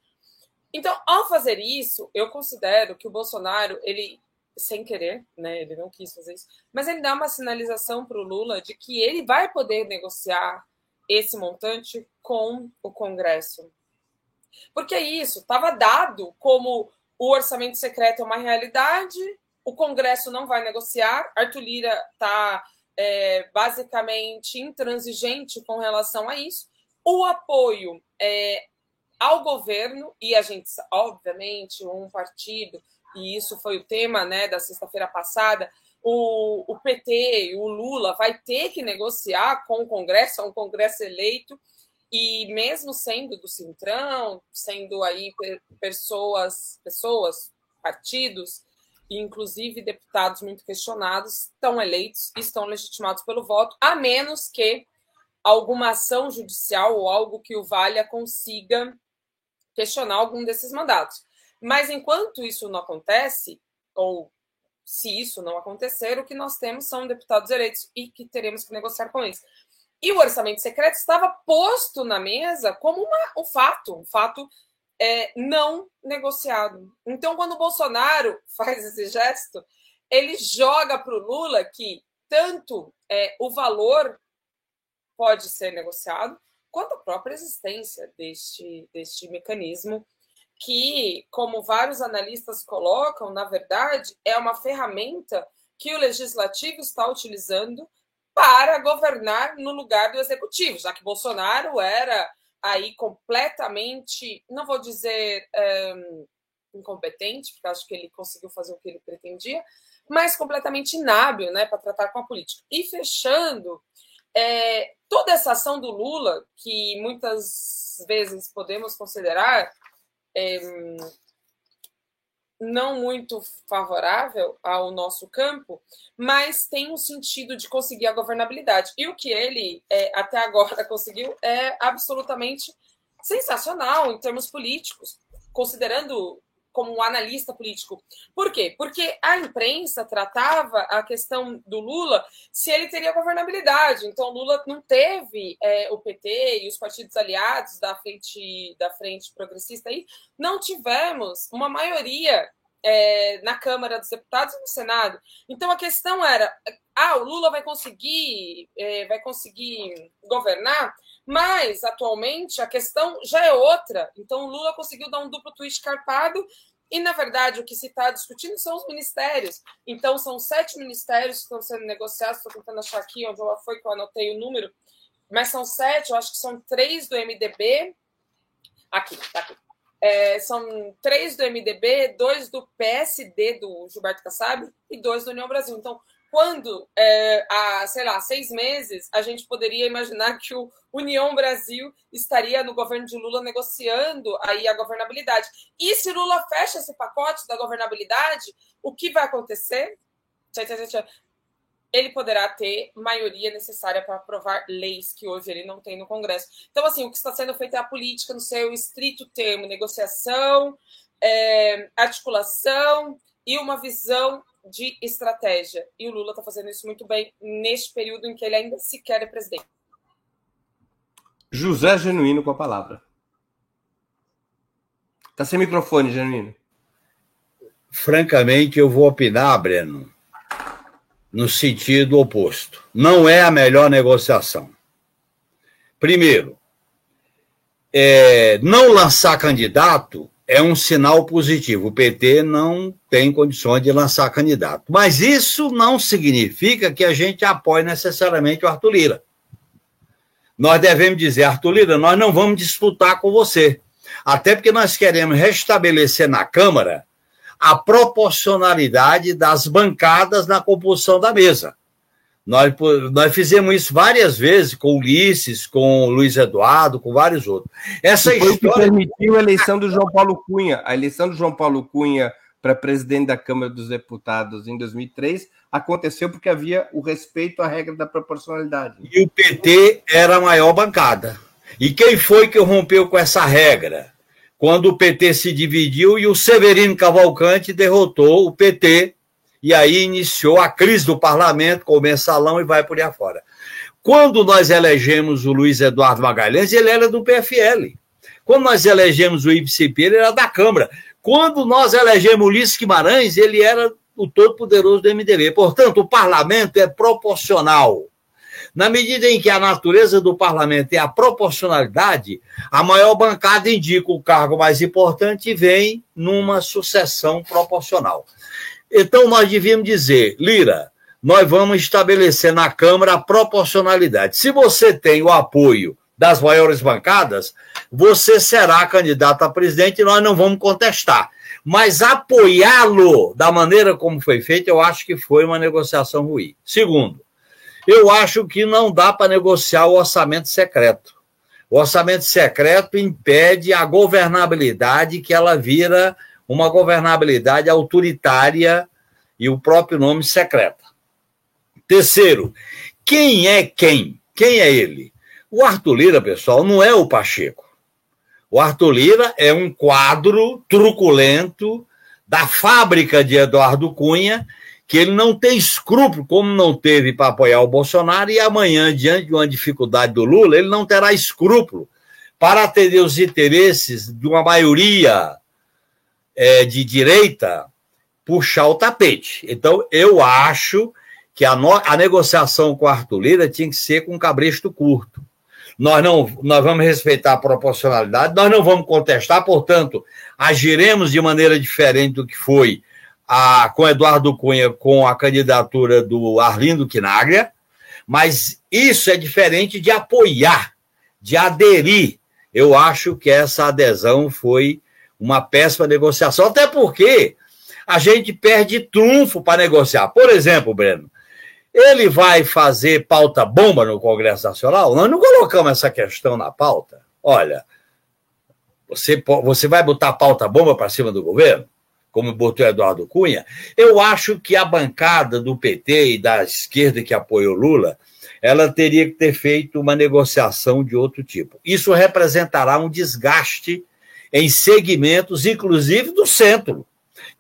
Então, ao fazer isso, eu considero que o Bolsonaro, ele, sem querer, né, ele não quis fazer isso, mas ele dá uma sinalização para o Lula de que ele vai poder negociar esse montante com o Congresso. Porque é isso, estava dado como o orçamento secreto é uma realidade, o Congresso não vai negociar, Arthur Lira está é, basicamente intransigente com relação a isso. O apoio é, ao governo, e a gente, obviamente, um partido, e isso foi o tema né, da sexta-feira passada, o, o PT, o Lula, vai ter que negociar com o Congresso, é um Congresso eleito, e mesmo sendo do Centrão, sendo aí pessoas, pessoas, partidos e inclusive deputados muito questionados estão eleitos e estão legitimados pelo voto, a menos que alguma ação judicial ou algo que o valha consiga questionar algum desses mandatos. Mas enquanto isso não acontece, ou se isso não acontecer, o que nós temos são deputados eleitos e que teremos que negociar com eles. E o orçamento secreto estava posto na mesa como uma, um fato, um fato é, não negociado. Então, quando o Bolsonaro faz esse gesto, ele joga para o Lula que tanto é, o valor pode ser negociado, quanto a própria existência deste, deste mecanismo, que, como vários analistas colocam, na verdade, é uma ferramenta que o legislativo está utilizando para governar no lugar do executivo, já que Bolsonaro era aí completamente, não vou dizer um, incompetente, porque acho que ele conseguiu fazer o que ele pretendia, mas completamente inábil né, para tratar com a política. E fechando, é, toda essa ação do Lula, que muitas vezes podemos considerar é, não muito favorável ao nosso campo, mas tem um sentido de conseguir a governabilidade. E o que ele é, até agora conseguiu é absolutamente sensacional em termos políticos, considerando como analista político. Por quê? Porque a imprensa tratava a questão do Lula se ele teria governabilidade. Então, Lula não teve é, o PT e os partidos aliados da frente, da frente progressista aí, não tivemos uma maioria é, na Câmara dos Deputados e no Senado. Então, a questão era: ah, o Lula vai conseguir, é, vai conseguir governar? Mas, atualmente, a questão já é outra. Então, o Lula conseguiu dar um duplo twist carpado e, na verdade, o que se está discutindo são os ministérios. Então, são sete ministérios que estão sendo negociados. Estou tentando achar aqui onde foi que eu anotei o número. Mas são sete, eu acho que são três do MDB. Aqui, tá aqui. É, são três do MDB, dois do PSD, do Gilberto Kassab, e dois do União Brasil. Então, quando é, há, sei lá, seis meses, a gente poderia imaginar que o União Brasil estaria no governo de Lula negociando aí a governabilidade. E se Lula fecha esse pacote da governabilidade, o que vai acontecer? Ele poderá ter maioria necessária para aprovar leis que hoje ele não tem no Congresso. Então, assim, o que está sendo feito é a política no seu estrito termo: negociação, é, articulação e uma visão de estratégia. E o Lula está fazendo isso muito bem neste período em que ele ainda sequer é presidente. José Genuíno com a palavra. Está sem microfone, Genuíno. Francamente, eu vou opinar, Breno, no sentido oposto. Não é a melhor negociação. Primeiro, é, não lançar candidato é um sinal positivo. O PT não tem condições de lançar candidato. Mas isso não significa que a gente apoie necessariamente o Arthur Lira. Nós devemos dizer, Arthur Lira, nós não vamos disputar com você. Até porque nós queremos restabelecer na Câmara a proporcionalidade das bancadas na composição da mesa. Nós, nós fizemos isso várias vezes com Ulisses, com Luiz Eduardo, com vários outros. Essa foi história... que permitiu a eleição do João Paulo Cunha. A eleição do João Paulo Cunha para presidente da Câmara dos Deputados em 2003 aconteceu porque havia o respeito à regra da proporcionalidade. E o PT era a maior bancada. E quem foi que rompeu com essa regra? Quando o PT se dividiu e o Severino Cavalcante derrotou o PT e aí iniciou a crise do parlamento com o mensalão e vai por aí afora. Quando nós elegemos o Luiz Eduardo Magalhães, ele era do PFL. Quando nós elegemos o IPCP, ele era da Câmara. Quando nós elegemos o Ulisses Guimarães, ele era o todo-poderoso do MDB. Portanto, o parlamento é proporcional. Na medida em que a natureza do parlamento é a proporcionalidade, a maior bancada indica o cargo mais importante e vem numa sucessão proporcional. Então, nós devíamos dizer, Lira, nós vamos estabelecer na Câmara a proporcionalidade. Se você tem o apoio das maiores bancadas, você será candidato a presidente e nós não vamos contestar. Mas apoiá-lo da maneira como foi feito, eu acho que foi uma negociação ruim. Segundo, eu acho que não dá para negociar o orçamento secreto. O orçamento secreto impede a governabilidade que ela vira uma governabilidade autoritária e o próprio nome secreta. Terceiro, quem é quem? Quem é ele? O Arthur Lira, pessoal, não é o Pacheco. O Arthur Lira é um quadro truculento da fábrica de Eduardo Cunha que ele não tem escrúpulo, como não teve para apoiar o Bolsonaro, e amanhã, diante de uma dificuldade do Lula, ele não terá escrúpulo para atender os interesses de uma maioria é, de direita, puxar o tapete. Então, eu acho que a, no, a negociação com a Arthur Lira tinha que ser com cabresto curto. Nós não nós vamos respeitar a proporcionalidade, nós não vamos contestar, portanto, agiremos de maneira diferente do que foi a, com Eduardo Cunha com a candidatura do Arlindo Quinaglia, mas isso é diferente de apoiar, de aderir. Eu acho que essa adesão foi uma péssima negociação, até porque a gente perde trunfo para negociar. Por exemplo, Breno, ele vai fazer pauta bomba no Congresso Nacional? Nós não colocamos essa questão na pauta. Olha, você, você vai botar pauta bomba para cima do governo? Como botou Eduardo Cunha? Eu acho que a bancada do PT e da esquerda que apoiou Lula, ela teria que ter feito uma negociação de outro tipo. Isso representará um desgaste em segmentos, inclusive do centro.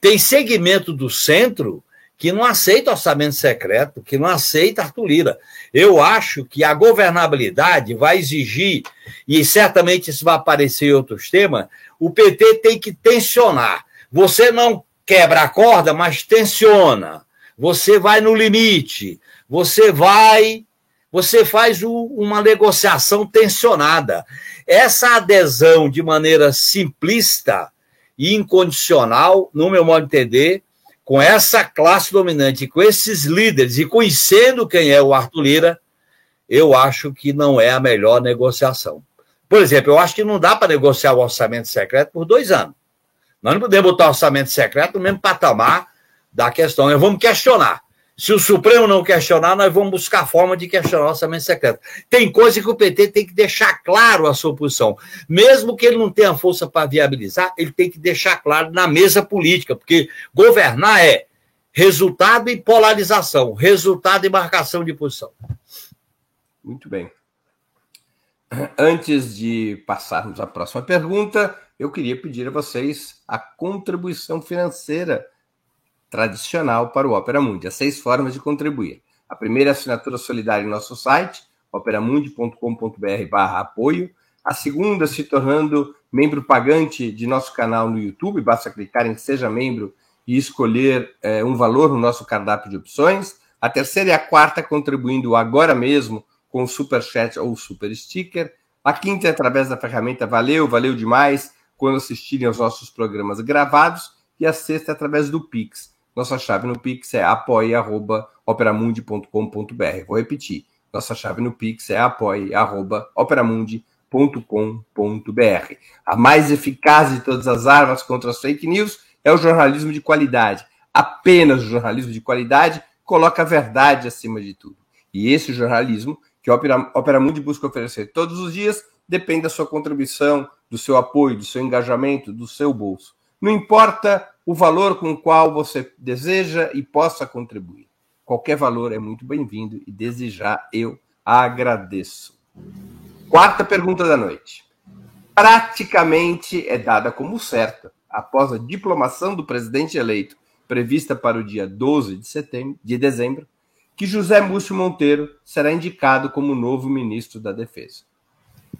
Tem segmento do centro que não aceita orçamento secreto, que não aceita Arthur Lira. Eu acho que a governabilidade vai exigir, e certamente isso vai aparecer em outros temas, o PT tem que tensionar. Você não quebra a corda, mas tensiona. Você vai no limite. Você vai. Você faz uma negociação tensionada. Essa adesão de maneira simplista e incondicional, no meu modo de entender, com essa classe dominante, com esses líderes e conhecendo quem é o Arthur Lira, eu acho que não é a melhor negociação. Por exemplo, eu acho que não dá para negociar o orçamento secreto por dois anos. Nós não podemos botar orçamento secreto no mesmo patamar da questão. Vamos questionar. Se o Supremo não questionar, nós vamos buscar forma de questionar o orçamento secreto. Tem coisa que o PT tem que deixar claro a sua posição. Mesmo que ele não tenha força para viabilizar, ele tem que deixar claro na mesa política, porque governar é resultado e polarização, resultado e marcação de posição. Muito bem. Antes de passarmos à próxima pergunta, eu queria pedir a vocês a contribuição financeira tradicional para o Opera Mundi. Há seis formas de contribuir. A primeira é a assinatura solidária em nosso site, operamundi.com.br apoio. A segunda, se tornando membro pagante de nosso canal no YouTube, basta clicar em Seja Membro e escolher é, um valor no nosso cardápio de opções. A terceira e a quarta, contribuindo agora mesmo com o Super Chat ou Super Sticker. A quinta é através da ferramenta Valeu, valeu demais, quando assistirem aos nossos programas gravados. E a sexta é através do Pix. Nossa chave no Pix é apoia.operamundi.com.br. Vou repetir. Nossa chave no Pix é apoia.operamundi.com.br. A mais eficaz de todas as armas contra as fake news é o jornalismo de qualidade. Apenas o jornalismo de qualidade coloca a verdade acima de tudo. E esse jornalismo que a Opera, Opera Mundi busca oferecer todos os dias depende da sua contribuição, do seu apoio, do seu engajamento, do seu bolso. Não importa o valor com o qual você deseja e possa contribuir. Qualquer valor é muito bem-vindo e desejar eu agradeço. Quarta pergunta da noite. Praticamente é dada como certa, após a diplomação do presidente eleito, prevista para o dia 12 de setembro, de dezembro, que José Múcio Monteiro será indicado como novo ministro da Defesa.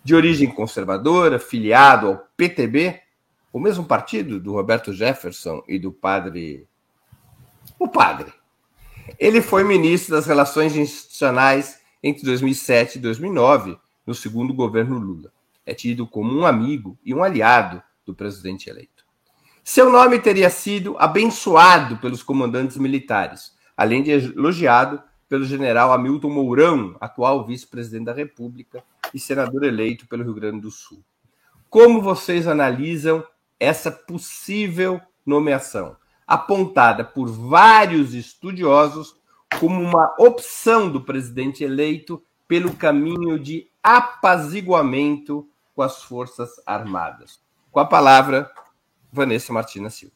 De origem conservadora, filiado ao PTB, o mesmo partido do Roberto Jefferson e do padre. O padre. Ele foi ministro das Relações Institucionais entre 2007 e 2009, no segundo governo Lula. É tido como um amigo e um aliado do presidente eleito. Seu nome teria sido abençoado pelos comandantes militares, além de elogiado pelo general Hamilton Mourão, atual vice-presidente da República e senador eleito pelo Rio Grande do Sul. Como vocês analisam essa possível nomeação, apontada por vários estudiosos como uma opção do presidente eleito pelo caminho de apaziguamento com as Forças Armadas. Com a palavra, Vanessa Martina Silva.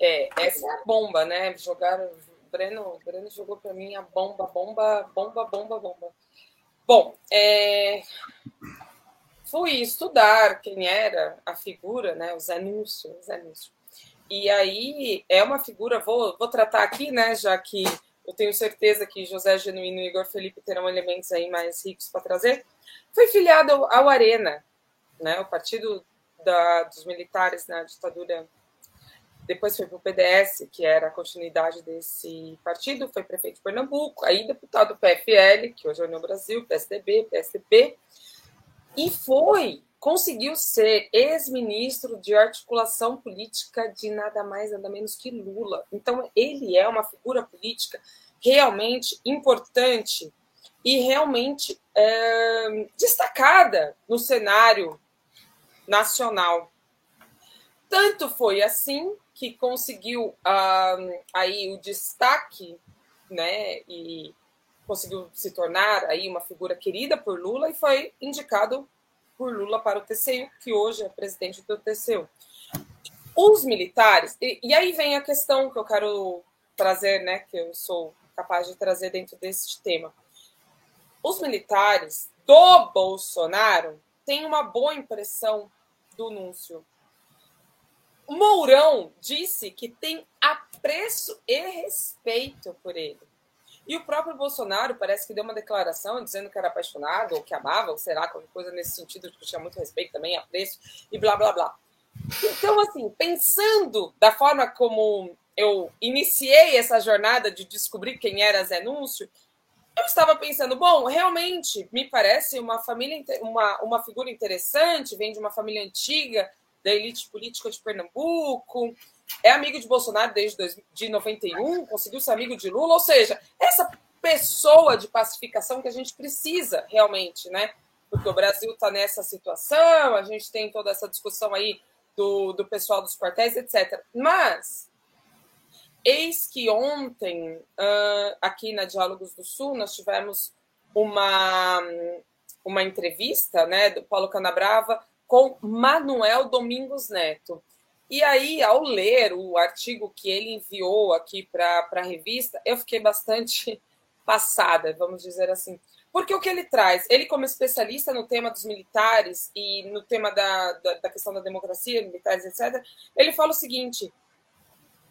É, essa é a bomba, né? Jogaram. Breno, Breno jogou para mim a bomba, bomba, bomba, bomba, bomba. Bom, é, fui estudar quem era a figura, né, o Zé Núcio, Zé Núcio. e aí é uma figura, vou, vou tratar aqui, né, já que eu tenho certeza que José Genuíno e Igor Felipe terão elementos aí mais ricos para trazer. Foi filiado ao Arena, né, o partido da, dos militares na ditadura. Depois foi para o PDS, que era a continuidade desse partido, foi prefeito de Pernambuco, aí deputado PFL, que hoje é União Brasil, PSDB, PSDB, e foi conseguiu ser ex-ministro de articulação política de nada mais, nada menos que Lula. Então, ele é uma figura política realmente importante e realmente é, destacada no cenário nacional. Tanto foi assim que conseguiu ah, aí o destaque, né, e conseguiu se tornar aí uma figura querida por Lula e foi indicado por Lula para o TCU, que hoje é presidente do TCU. Os militares, e, e aí vem a questão que eu quero trazer, né, que eu sou capaz de trazer dentro desse tema. Os militares do Bolsonaro têm uma boa impressão do Núncio. Mourão disse que tem apreço e respeito por ele. E o próprio Bolsonaro parece que deu uma declaração dizendo que era apaixonado, ou que amava, ou será, qualquer coisa nesse sentido, que tinha muito respeito também, apreço, e blá, blá, blá. Então, assim, pensando da forma como eu iniciei essa jornada de descobrir quem era Zé Núncio, eu estava pensando, bom, realmente me parece uma família, uma, uma figura interessante, vem de uma família antiga, da elite política de Pernambuco, é amigo de Bolsonaro desde de 91, conseguiu ser amigo de Lula, ou seja, essa pessoa de pacificação que a gente precisa realmente, né? Porque o Brasil está nessa situação, a gente tem toda essa discussão aí do, do pessoal dos quartéis, etc. Mas, eis que ontem, uh, aqui na Diálogos do Sul, nós tivemos uma, uma entrevista né, do Paulo Canabrava com Manuel Domingos Neto. E aí, ao ler o artigo que ele enviou aqui para a revista, eu fiquei bastante passada, vamos dizer assim. Porque o que ele traz? Ele, como especialista no tema dos militares e no tema da, da, da questão da democracia, militares, etc., ele fala o seguinte: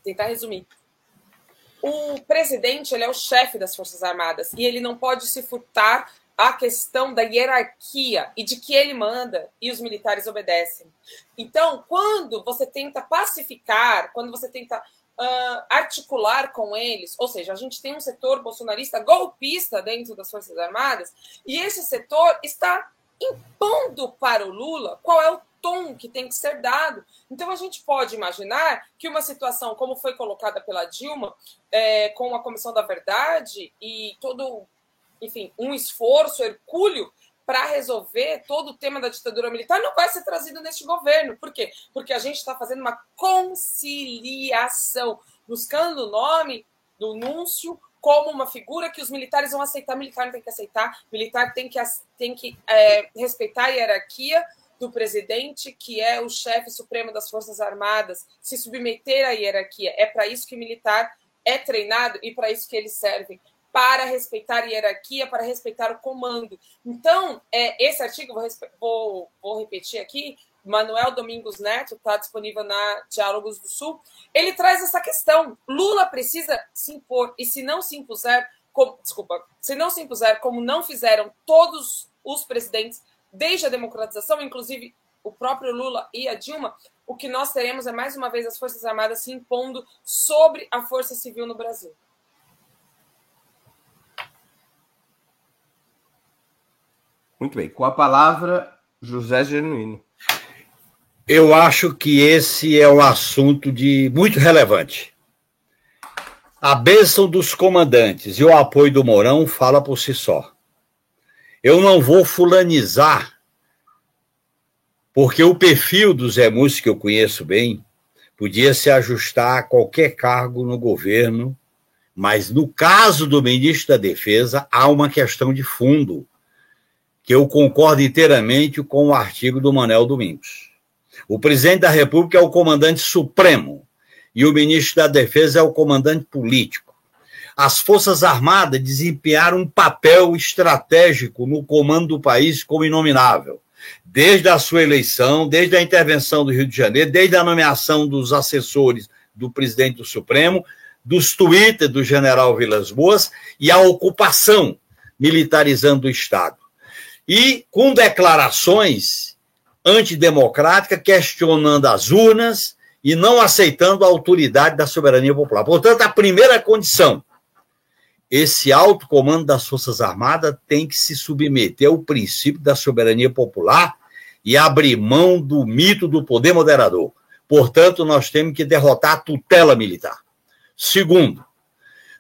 tentar resumir. O presidente ele é o chefe das Forças Armadas e ele não pode se furtar a questão da hierarquia e de que ele manda e os militares obedecem. Então, quando você tenta pacificar, quando você tenta uh, articular com eles, ou seja, a gente tem um setor bolsonarista golpista dentro das Forças Armadas, e esse setor está impondo para o Lula qual é o tom que tem que ser dado. Então, a gente pode imaginar que uma situação como foi colocada pela Dilma, é, com a Comissão da Verdade e todo enfim, um esforço hercúleo para resolver todo o tema da ditadura militar não vai ser trazido neste governo. Por quê? Porque a gente está fazendo uma conciliação, buscando o nome do Núncio como uma figura que os militares vão aceitar. Militar não tem que aceitar, militar tem que, tem que é, respeitar a hierarquia do presidente, que é o chefe supremo das Forças Armadas, se submeter à hierarquia. É para isso que militar é treinado e para isso que eles servem para respeitar a hierarquia, para respeitar o comando. Então, é, esse artigo, vou, vou, vou repetir aqui, Manuel Domingos Neto, está disponível na Diálogos do Sul, ele traz essa questão. Lula precisa se impor, e se não se impuser, como, desculpa, se não se impuser, como não fizeram todos os presidentes desde a democratização, inclusive o próprio Lula e a Dilma, o que nós teremos é mais uma vez as Forças Armadas se impondo sobre a Força Civil no Brasil. Muito bem. Com a palavra, José Genuíno. Eu acho que esse é um assunto de muito relevante. A bênção dos comandantes e o apoio do Mourão fala por si só. Eu não vou fulanizar, porque o perfil do Zé Múcio, que eu conheço bem, podia se ajustar a qualquer cargo no governo, mas no caso do ministro da Defesa, há uma questão de fundo que eu concordo inteiramente com o artigo do Manel Domingos. O presidente da República é o comandante supremo e o ministro da Defesa é o comandante político. As Forças Armadas desempenharam um papel estratégico no comando do país como inominável. desde a sua eleição, desde a intervenção do Rio de Janeiro, desde a nomeação dos assessores do presidente do Supremo, dos twitters do general Vilas Boas e a ocupação militarizando o Estado. E com declarações antidemocráticas, questionando as urnas e não aceitando a autoridade da soberania popular. Portanto, a primeira condição esse alto comando das Forças Armadas tem que se submeter ao princípio da soberania popular e abrir mão do mito do poder moderador. Portanto, nós temos que derrotar a tutela militar. Segundo,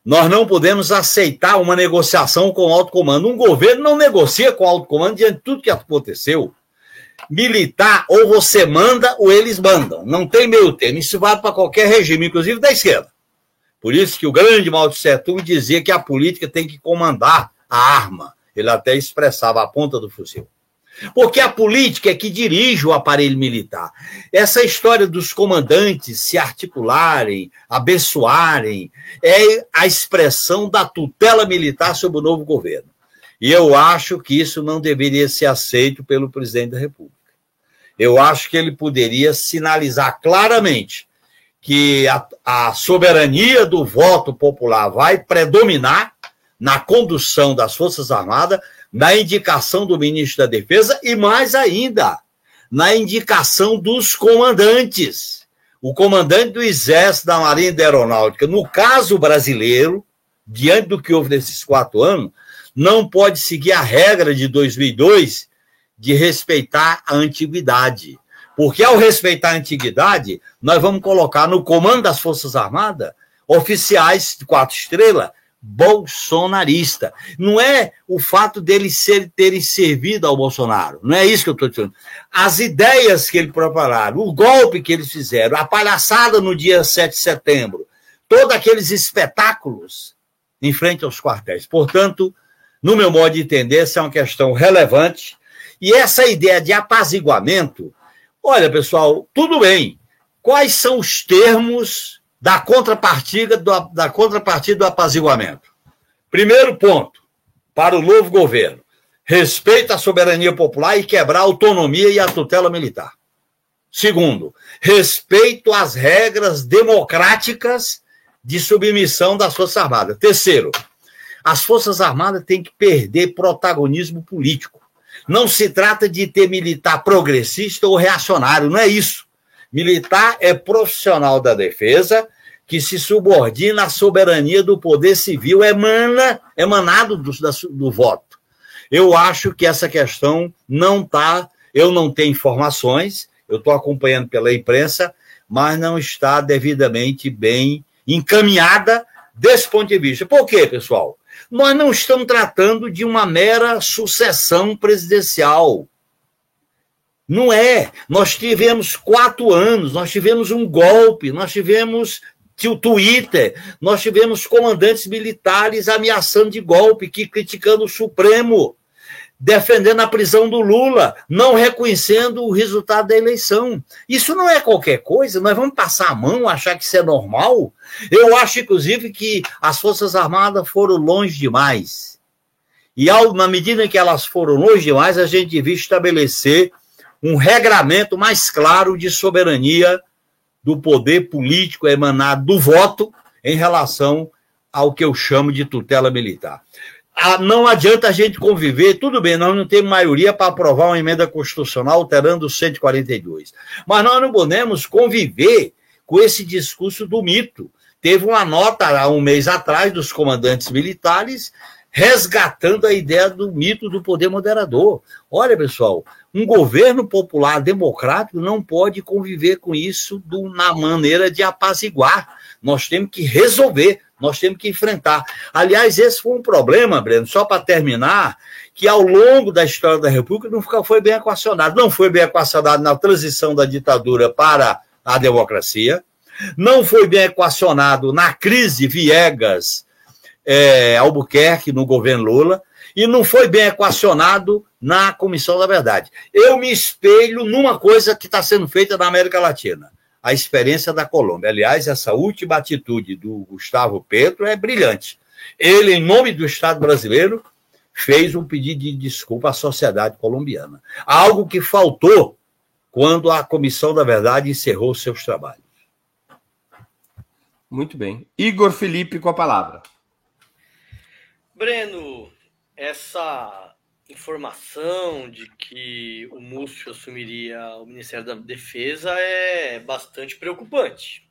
nós não podemos aceitar uma negociação com o alto comando. Um governo não negocia com o alto comando diante de tudo que aconteceu. Militar, ou você manda ou eles mandam. Não tem meio termo. Isso vale para qualquer regime, inclusive da esquerda. Por isso que o grande Mao Tse Tung dizia que a política tem que comandar a arma. Ele até expressava a ponta do fuzil. Porque a política é que dirige o aparelho militar. Essa história dos comandantes se articularem, abençoarem, é a expressão da tutela militar sobre o novo governo. E eu acho que isso não deveria ser aceito pelo presidente da República. Eu acho que ele poderia sinalizar claramente que a, a soberania do voto popular vai predominar na condução das Forças Armadas, na indicação do ministro da Defesa e, mais ainda, na indicação dos comandantes. O comandante do Exército, da Marinha e da Aeronáutica, no caso brasileiro, diante do que houve nesses quatro anos, não pode seguir a regra de 2002 de respeitar a antiguidade. Porque ao respeitar a antiguidade, nós vamos colocar no comando das Forças Armadas oficiais de quatro estrelas bolsonarista. Não é o fato deles ser, terem servido ao Bolsonaro. Não é isso que eu estou dizendo. As ideias que eles prepararam, o golpe que eles fizeram, a palhaçada no dia 7 de setembro, todos aqueles espetáculos em frente aos quartéis. Portanto, no meu modo de entender, essa é uma questão relevante. E essa ideia de apaziguamento Olha, pessoal, tudo bem. Quais são os termos da contrapartida do, da contrapartida do apaziguamento? Primeiro ponto, para o novo governo, respeito à soberania popular e quebrar a autonomia e a tutela militar. Segundo, respeito às regras democráticas de submissão das Forças Armadas. Terceiro, as Forças Armadas têm que perder protagonismo político. Não se trata de ter militar progressista ou reacionário, não é isso. Militar é profissional da defesa que se subordina à soberania do poder civil emana, emanado do, do voto. Eu acho que essa questão não está, eu não tenho informações, eu estou acompanhando pela imprensa, mas não está devidamente bem encaminhada desse ponto de vista. Por quê, pessoal? Nós não estamos tratando de uma mera sucessão presidencial. Não é. Nós tivemos quatro anos, nós tivemos um golpe, nós tivemos o Twitter, nós tivemos comandantes militares ameaçando de golpe, que criticando o Supremo defendendo a prisão do Lula, não reconhecendo o resultado da eleição. Isso não é qualquer coisa, nós vamos passar a mão, achar que isso é normal. Eu acho, inclusive, que as Forças Armadas foram longe demais. E ao, na medida que elas foram longe demais, a gente devia estabelecer um regramento mais claro de soberania do poder político emanado do voto em relação ao que eu chamo de tutela militar não adianta a gente conviver, tudo bem, nós não temos maioria para aprovar uma emenda constitucional alterando o 142, mas nós não podemos conviver com esse discurso do mito. Teve uma nota há um mês atrás dos comandantes militares resgatando a ideia do mito do poder moderador. Olha, pessoal, um governo popular democrático não pode conviver com isso do, na maneira de apaziguar. Nós temos que resolver nós temos que enfrentar. Aliás, esse foi um problema, Breno, só para terminar, que ao longo da história da República nunca foi bem equacionado. Não foi bem equacionado na transição da ditadura para a democracia, não foi bem equacionado na crise Viegas é, Albuquerque, no governo Lula, e não foi bem equacionado na Comissão da Verdade. Eu me espelho numa coisa que está sendo feita na América Latina a experiência da Colômbia. Aliás, essa última atitude do Gustavo Petro é brilhante. Ele, em nome do Estado brasileiro, fez um pedido de desculpa à sociedade colombiana. Algo que faltou quando a Comissão da Verdade encerrou seus trabalhos. Muito bem. Igor Felipe com a palavra. Breno, essa informação de que o Múcio assumiria o Ministério da Defesa é bastante preocupante.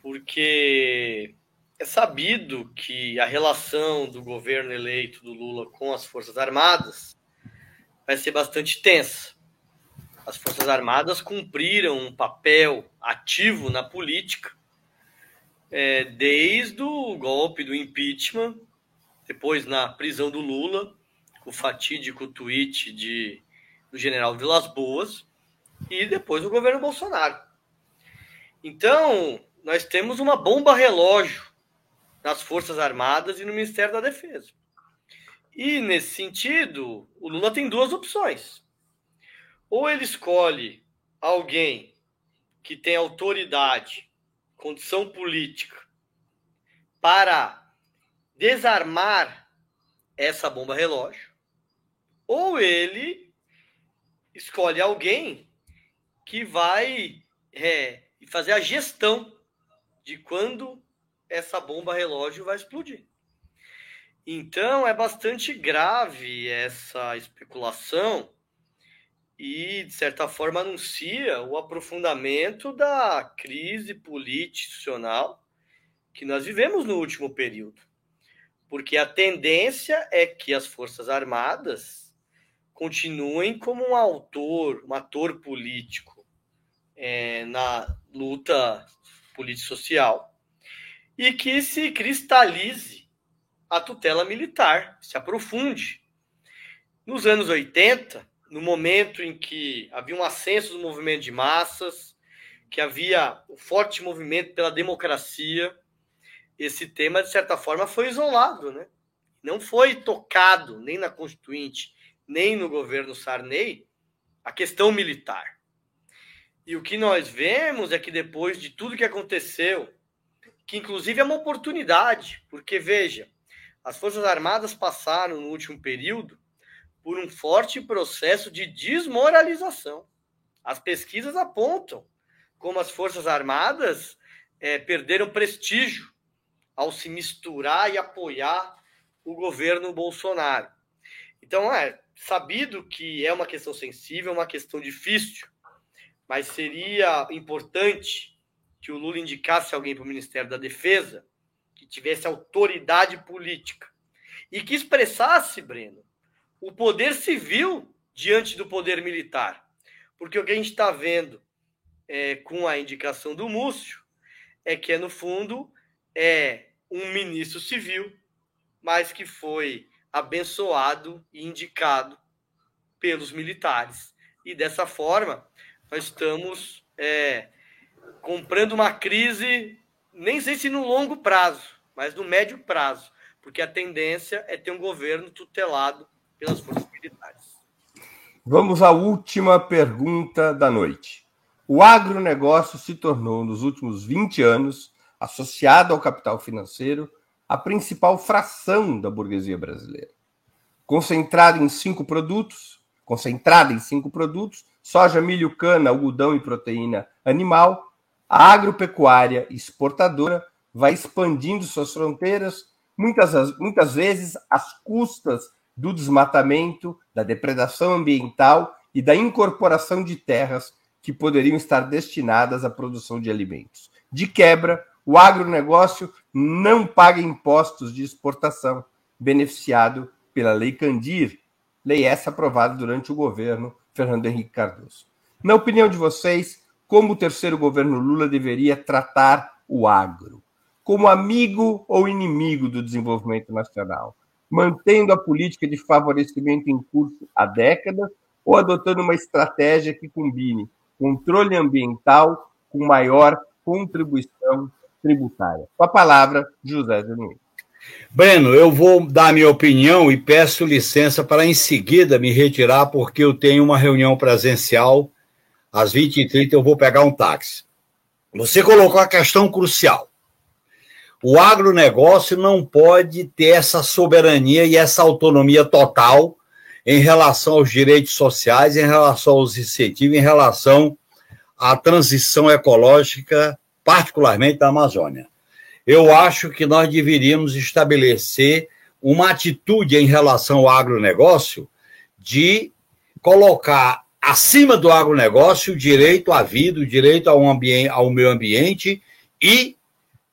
Porque é sabido que a relação do governo eleito do Lula com as Forças Armadas vai ser bastante tensa. As Forças Armadas cumpriram um papel ativo na política é, desde o golpe do impeachment, depois na prisão do Lula, o fatídico tweet de, do general Vilas Boas, e depois o governo Bolsonaro. Então, nós temos uma bomba relógio nas Forças Armadas e no Ministério da Defesa. E, nesse sentido, o Lula tem duas opções. Ou ele escolhe alguém que tem autoridade, condição política, para desarmar essa bomba relógio, ou ele escolhe alguém que vai é, fazer a gestão de quando essa bomba relógio vai explodir. Então é bastante grave essa especulação e, de certa forma, anuncia o aprofundamento da crise político-institucional que nós vivemos no último período. Porque a tendência é que as Forças Armadas continuem como um autor, um ator político é, na luta político-social e que se cristalize a tutela militar, se aprofunde. Nos anos 80, no momento em que havia um ascenso do movimento de massas, que havia um forte movimento pela democracia, esse tema, de certa forma, foi isolado, né? Não foi tocado nem na Constituinte, nem no governo Sarney, a questão militar. E o que nós vemos é que depois de tudo que aconteceu, que inclusive é uma oportunidade, porque veja, as Forças Armadas passaram no último período por um forte processo de desmoralização. As pesquisas apontam como as Forças Armadas é, perderam prestígio ao se misturar e apoiar o governo Bolsonaro. Então, é sabido que é uma questão sensível, uma questão difícil, mas seria importante que o Lula indicasse alguém para o Ministério da Defesa que tivesse autoridade política e que expressasse, Breno, o poder civil diante do poder militar. Porque o que a gente está vendo é, com a indicação do Múcio é que, no fundo, é um ministro civil, mas que foi abençoado e indicado pelos militares. E dessa forma, nós estamos é, comprando uma crise, nem sei se no longo prazo, mas no médio prazo, porque a tendência é ter um governo tutelado pelas forças militares. Vamos à última pergunta da noite. O agronegócio se tornou, nos últimos 20 anos, associado ao capital financeiro, a principal fração da burguesia brasileira. Concentrado em cinco produtos, concentrada em cinco produtos, soja, milho, cana, algodão e proteína animal, a agropecuária exportadora vai expandindo suas fronteiras, muitas, muitas vezes às custas do desmatamento, da depredação ambiental e da incorporação de terras que poderiam estar destinadas à produção de alimentos. De quebra, o agronegócio não paga impostos de exportação, beneficiado pela Lei Candir, lei essa aprovada durante o governo Fernando Henrique Cardoso. Na opinião de vocês, como o terceiro governo Lula deveria tratar o agro, como amigo ou inimigo do desenvolvimento nacional, mantendo a política de favorecimento em curso há décadas ou adotando uma estratégia que combine controle ambiental com maior contribuição tributária. Com a palavra, José Zanin. Breno, eu vou dar minha opinião e peço licença para em seguida me retirar, porque eu tenho uma reunião presencial às 20h30 eu vou pegar um táxi. Você colocou a questão crucial. O agronegócio não pode ter essa soberania e essa autonomia total em relação aos direitos sociais, em relação aos incentivos, em relação à transição ecológica, particularmente da Amazônia. Eu acho que nós deveríamos estabelecer uma atitude em relação ao agronegócio de colocar acima do agronegócio o direito à vida, o direito ao, ambiente, ao meio ambiente e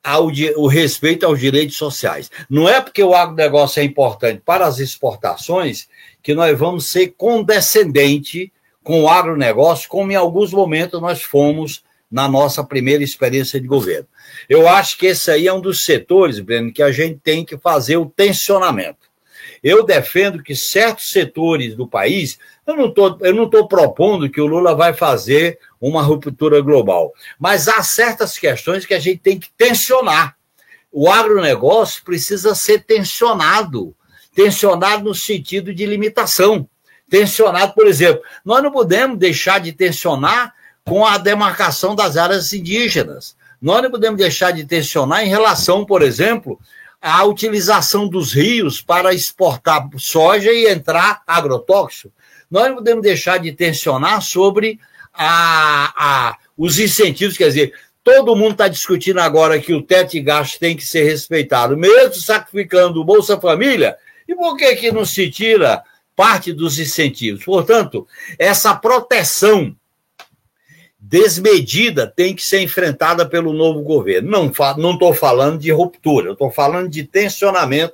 ao, o respeito aos direitos sociais. Não é porque o agronegócio é importante para as exportações que nós vamos ser condescendente com o agronegócio, como em alguns momentos nós fomos na nossa primeira experiência de governo. Eu acho que esse aí é um dos setores, Breno, que a gente tem que fazer o tensionamento. Eu defendo que certos setores do país, eu não estou propondo que o Lula vai fazer uma ruptura global, mas há certas questões que a gente tem que tensionar. O agronegócio precisa ser tensionado, tensionado no sentido de limitação. Tensionado, por exemplo, nós não podemos deixar de tensionar com a demarcação das áreas indígenas. Nós não podemos deixar de tensionar em relação, por exemplo, à utilização dos rios para exportar soja e entrar agrotóxico. Nós não podemos deixar de tensionar sobre a, a, os incentivos, quer dizer, todo mundo está discutindo agora que o teto de gasto tem que ser respeitado, mesmo sacrificando o Bolsa Família, e por que, que não se tira parte dos incentivos? Portanto, essa proteção desmedida tem que ser enfrentada pelo novo governo. Não estou falando de ruptura, estou falando de tensionamento,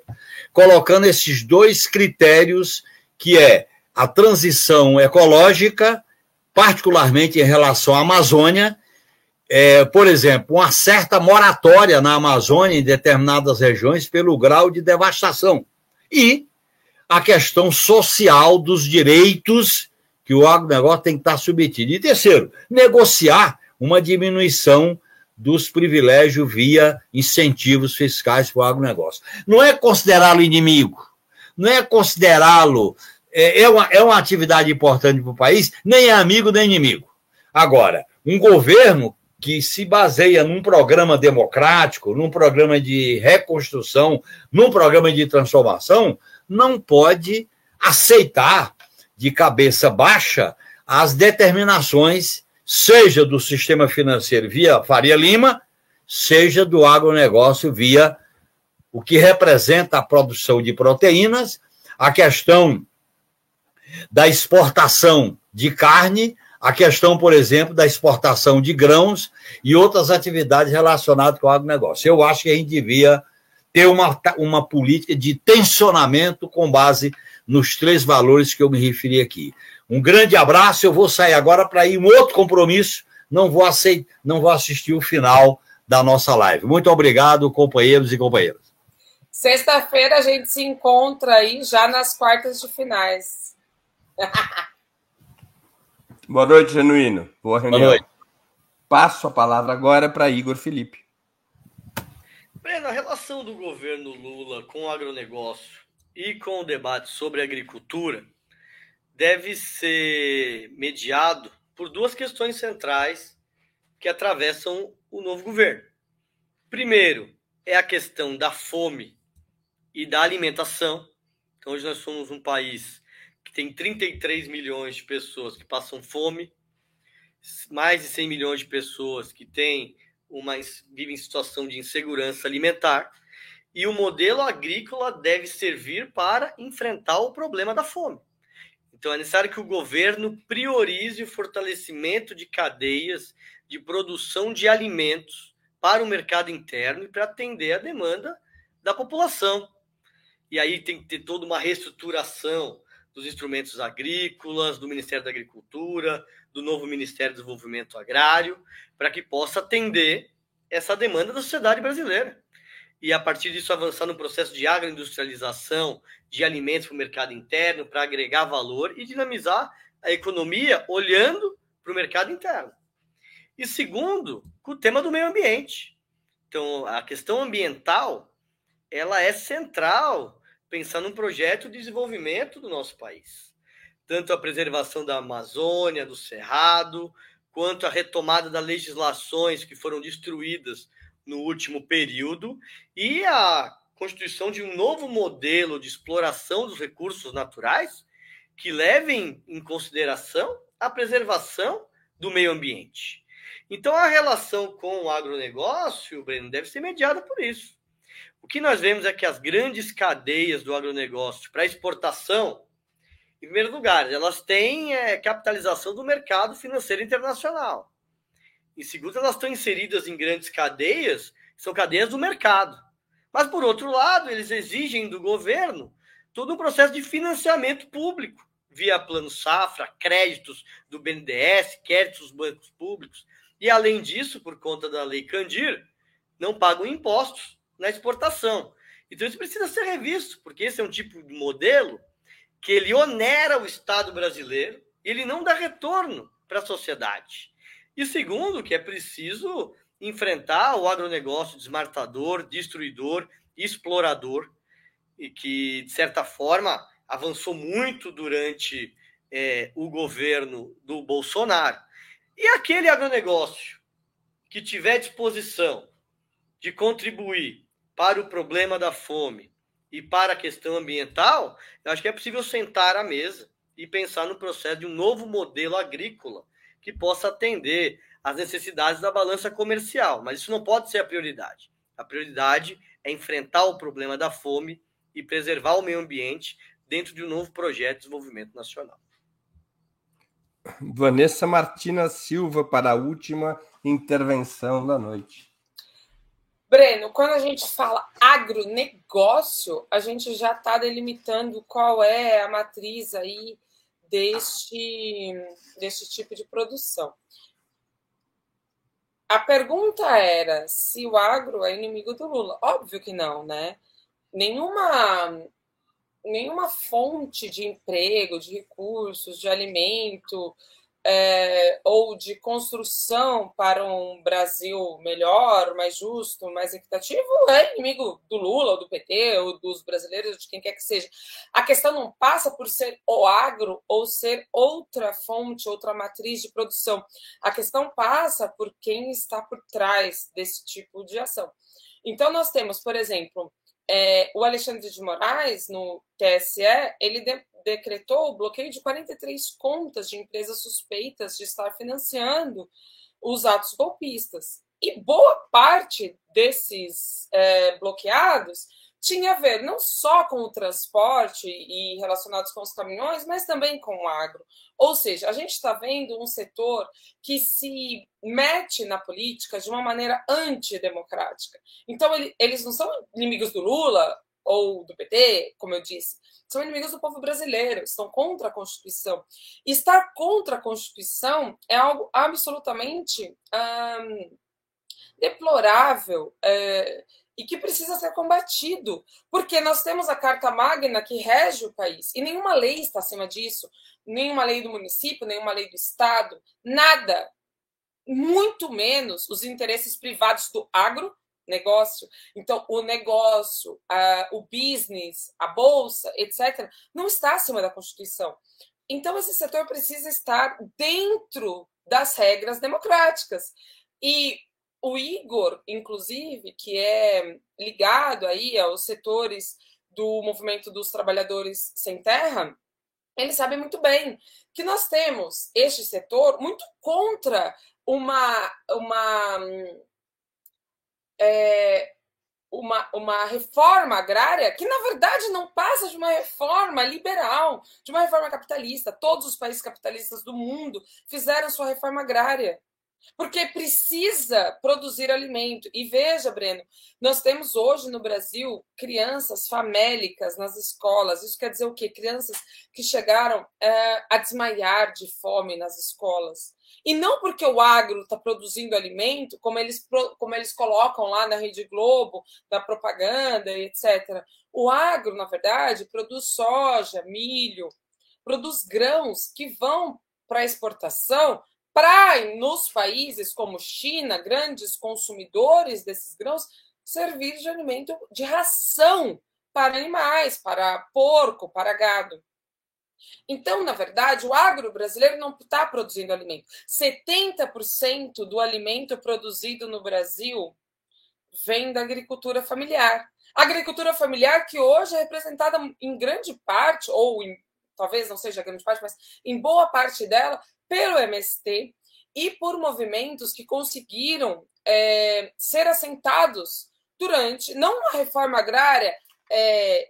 colocando esses dois critérios, que é a transição ecológica, particularmente em relação à Amazônia, é, por exemplo, uma certa moratória na Amazônia em determinadas regiões pelo grau de devastação. E a questão social dos direitos que o agronegócio tem que estar submetido. E terceiro, negociar uma diminuição dos privilégios via incentivos fiscais para o agronegócio. Não é considerá-lo inimigo, não é considerá-lo. É, é, uma, é uma atividade importante para o país, nem é amigo nem inimigo. Agora, um governo que se baseia num programa democrático, num programa de reconstrução, num programa de transformação, não pode aceitar de cabeça baixa as determinações, seja do sistema financeiro via Faria Lima, seja do agronegócio via o que representa a produção de proteínas, a questão da exportação de carne, a questão, por exemplo, da exportação de grãos e outras atividades relacionadas com o agronegócio. Eu acho que a gente devia ter uma, uma política de tensionamento com base nos três valores que eu me referi aqui. Um grande abraço. Eu vou sair agora para ir em outro compromisso. Não vou, aceitar, não vou assistir o final da nossa live. Muito obrigado, companheiros e companheiras. Sexta-feira a gente se encontra aí já nas quartas de finais. Boa noite, Genuíno. Boa reunião. Boa noite. Passo a palavra agora para Igor Felipe. Breno, a relação do governo Lula com o agronegócio e com o debate sobre agricultura deve ser mediado por duas questões centrais que atravessam o novo governo. Primeiro, é a questão da fome e da alimentação. Então, hoje nós somos um país que tem 33 milhões de pessoas que passam fome, mais de 100 milhões de pessoas que têm uma, vivem em situação de insegurança alimentar e o modelo agrícola deve servir para enfrentar o problema da fome. Então é necessário que o governo priorize o fortalecimento de cadeias de produção de alimentos para o mercado interno e para atender a demanda da população. E aí tem que ter toda uma reestruturação dos instrumentos agrícolas, do Ministério da Agricultura, do novo Ministério do Desenvolvimento Agrário, para que possa atender essa demanda da sociedade brasileira e a partir disso avançar no processo de agroindustrialização de alimentos para o mercado interno, para agregar valor e dinamizar a economia olhando para o mercado interno. E segundo, com o tema do meio ambiente. Então, a questão ambiental, ela é central pensar num projeto de desenvolvimento do nosso país. Tanto a preservação da Amazônia, do Cerrado, quanto a retomada das legislações que foram destruídas no último período e a constituição de um novo modelo de exploração dos recursos naturais que levem em consideração a preservação do meio ambiente. Então, a relação com o agronegócio, Breno, deve ser mediada por isso. O que nós vemos é que as grandes cadeias do agronegócio para exportação, em primeiro lugar, elas têm é, capitalização do mercado financeiro internacional. Em segundo, elas estão inseridas em grandes cadeias, são cadeias do mercado. Mas, por outro lado, eles exigem do governo todo um processo de financiamento público, via Plano Safra, créditos do BNDES, créditos dos bancos públicos. E, além disso, por conta da Lei Candir, não pagam impostos na exportação. Então, isso precisa ser revisto, porque esse é um tipo de modelo que ele onera o Estado brasileiro e ele não dá retorno para a sociedade. E segundo, que é preciso enfrentar o agronegócio desmartador, destruidor, explorador, e que, de certa forma, avançou muito durante é, o governo do Bolsonaro. E aquele agronegócio que tiver disposição de contribuir para o problema da fome e para a questão ambiental, eu acho que é possível sentar à mesa e pensar no processo de um novo modelo agrícola que possa atender as necessidades da balança comercial, mas isso não pode ser a prioridade. A prioridade é enfrentar o problema da fome e preservar o meio ambiente dentro de um novo projeto de desenvolvimento nacional. Vanessa Martina Silva para a última intervenção da noite. Breno, quando a gente fala agronegócio, a gente já está delimitando qual é a matriz aí deste, deste tipo de produção. A pergunta era se o agro é inimigo do Lula. Óbvio que não, né? Nenhuma, nenhuma fonte de emprego, de recursos, de alimento, é, ou de construção para um Brasil melhor, mais justo, mais equitativo, é inimigo do Lula, ou do PT, ou dos brasileiros, quem quer que seja. A questão não passa por ser o agro ou ser outra fonte, outra matriz de produção. A questão passa por quem está por trás desse tipo de ação. Então, nós temos, por exemplo, é, o Alexandre de Moraes, no TSE, ele de, decretou o bloqueio de 43 contas de empresas suspeitas de estar financiando os atos golpistas. E boa parte desses é, bloqueados tinha a ver não só com o transporte e relacionados com os caminhões, mas também com o agro. Ou seja, a gente está vendo um setor que se mete na política de uma maneira antidemocrática. Então, ele, eles não são inimigos do Lula ou do PT, como eu disse, são inimigos do povo brasileiro, estão contra a Constituição. E estar contra a Constituição é algo absolutamente hum, deplorável. É, e que precisa ser combatido, porque nós temos a Carta Magna que rege o país e nenhuma lei está acima disso, nenhuma lei do município, nenhuma lei do estado, nada, muito menos os interesses privados do agro negócio. Então, o negócio, a, o business, a bolsa, etc., não está acima da Constituição. Então, esse setor precisa estar dentro das regras democráticas. E o Igor, inclusive, que é ligado aí aos setores do movimento dos trabalhadores sem terra, ele sabe muito bem que nós temos este setor muito contra uma uma é, uma, uma reforma agrária que, na verdade, não passa de uma reforma liberal, de uma reforma capitalista. Todos os países capitalistas do mundo fizeram sua reforma agrária porque precisa produzir alimento. E veja, Breno, nós temos hoje no Brasil crianças famélicas nas escolas. Isso quer dizer o quê? Crianças que chegaram é, a desmaiar de fome nas escolas. E não porque o agro está produzindo alimento, como eles, como eles colocam lá na Rede Globo, na propaganda, etc. O agro, na verdade, produz soja, milho, produz grãos que vão para exportação para, nos países como China, grandes consumidores desses grãos, servir de alimento de ração para animais, para porco, para gado. Então, na verdade, o agro brasileiro não está produzindo alimento. 70% do alimento produzido no Brasil vem da agricultura familiar. A agricultura familiar que hoje é representada em grande parte, ou em, talvez não seja grande parte, mas em boa parte dela, pelo MST e por movimentos que conseguiram é, ser assentados durante, não uma reforma agrária é,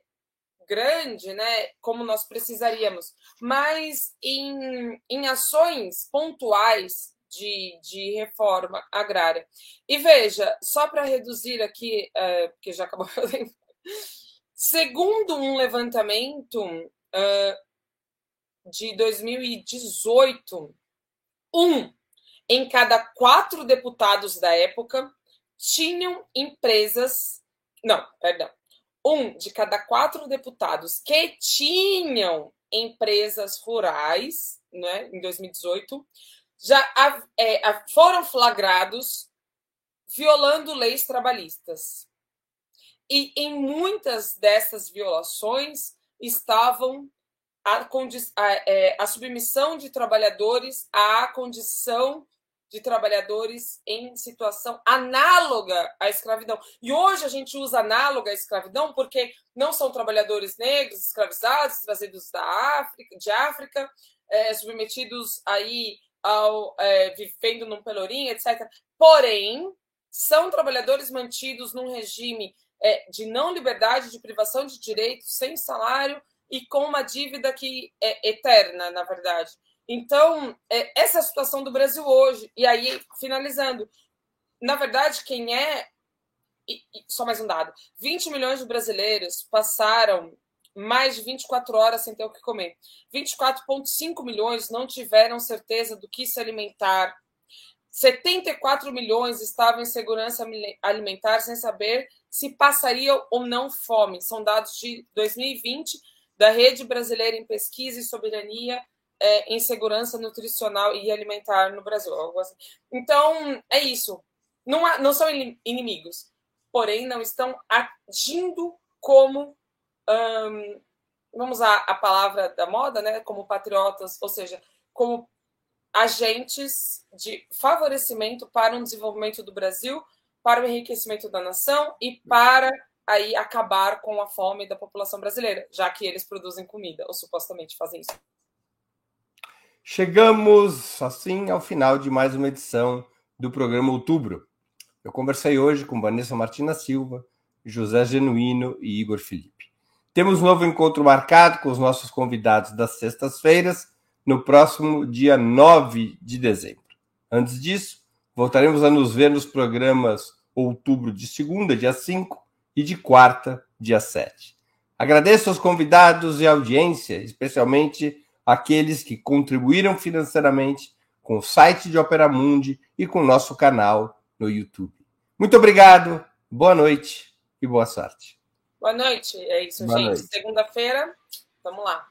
grande, né, como nós precisaríamos, mas em, em ações pontuais de, de reforma agrária. E veja, só para reduzir aqui, uh, porque já acabou fazendo, segundo um levantamento uh, de 2018, um em cada quatro deputados da época tinham empresas. Não, perdão. Um de cada quatro deputados que tinham empresas rurais, né, em 2018, já é, foram flagrados violando leis trabalhistas. E em muitas dessas violações estavam a, a, é, a submissão de trabalhadores à condição de trabalhadores em situação análoga à escravidão. E hoje a gente usa análoga à escravidão porque não são trabalhadores negros escravizados, trazidos da África, de África, é, submetidos aí ao é, vivendo num pelourinho, etc. Porém, são trabalhadores mantidos num regime é, de não liberdade, de privação de direitos, sem salário e com uma dívida que é eterna, na verdade. Então, é, essa é a situação do Brasil hoje. E aí, finalizando, na verdade, quem é. E, e, só mais um dado: 20 milhões de brasileiros passaram mais de 24 horas sem ter o que comer. 24,5 milhões não tiveram certeza do que se alimentar. 74 milhões estavam em segurança alimentar sem saber se passariam ou não fome. São dados de 2020 da Rede Brasileira em Pesquisa e Soberania é, em Segurança Nutricional e Alimentar no Brasil. Assim. Então, é isso. Não, há, não são inimigos, porém não estão agindo como, hum, vamos usar a palavra da moda, né? como patriotas, ou seja, como agentes de favorecimento para o desenvolvimento do Brasil, para o enriquecimento da nação e para aí acabar com a fome da população brasileira, já que eles produzem comida, ou supostamente fazem isso. Chegamos assim ao final de mais uma edição do programa Outubro. Eu conversei hoje com Vanessa Martina Silva, José Genuíno e Igor Felipe. Temos um novo encontro marcado com os nossos convidados das sextas-feiras, no próximo dia 9 de dezembro. Antes disso, voltaremos a nos ver nos programas Outubro de segunda, dia 5, e de quarta, dia 7. Agradeço aos convidados e audiência, especialmente aqueles que contribuíram financeiramente com o site de Opera Mundi e com o nosso canal no YouTube. Muito obrigado, boa noite e boa sorte. Boa noite, é isso, boa gente. Segunda-feira, vamos lá.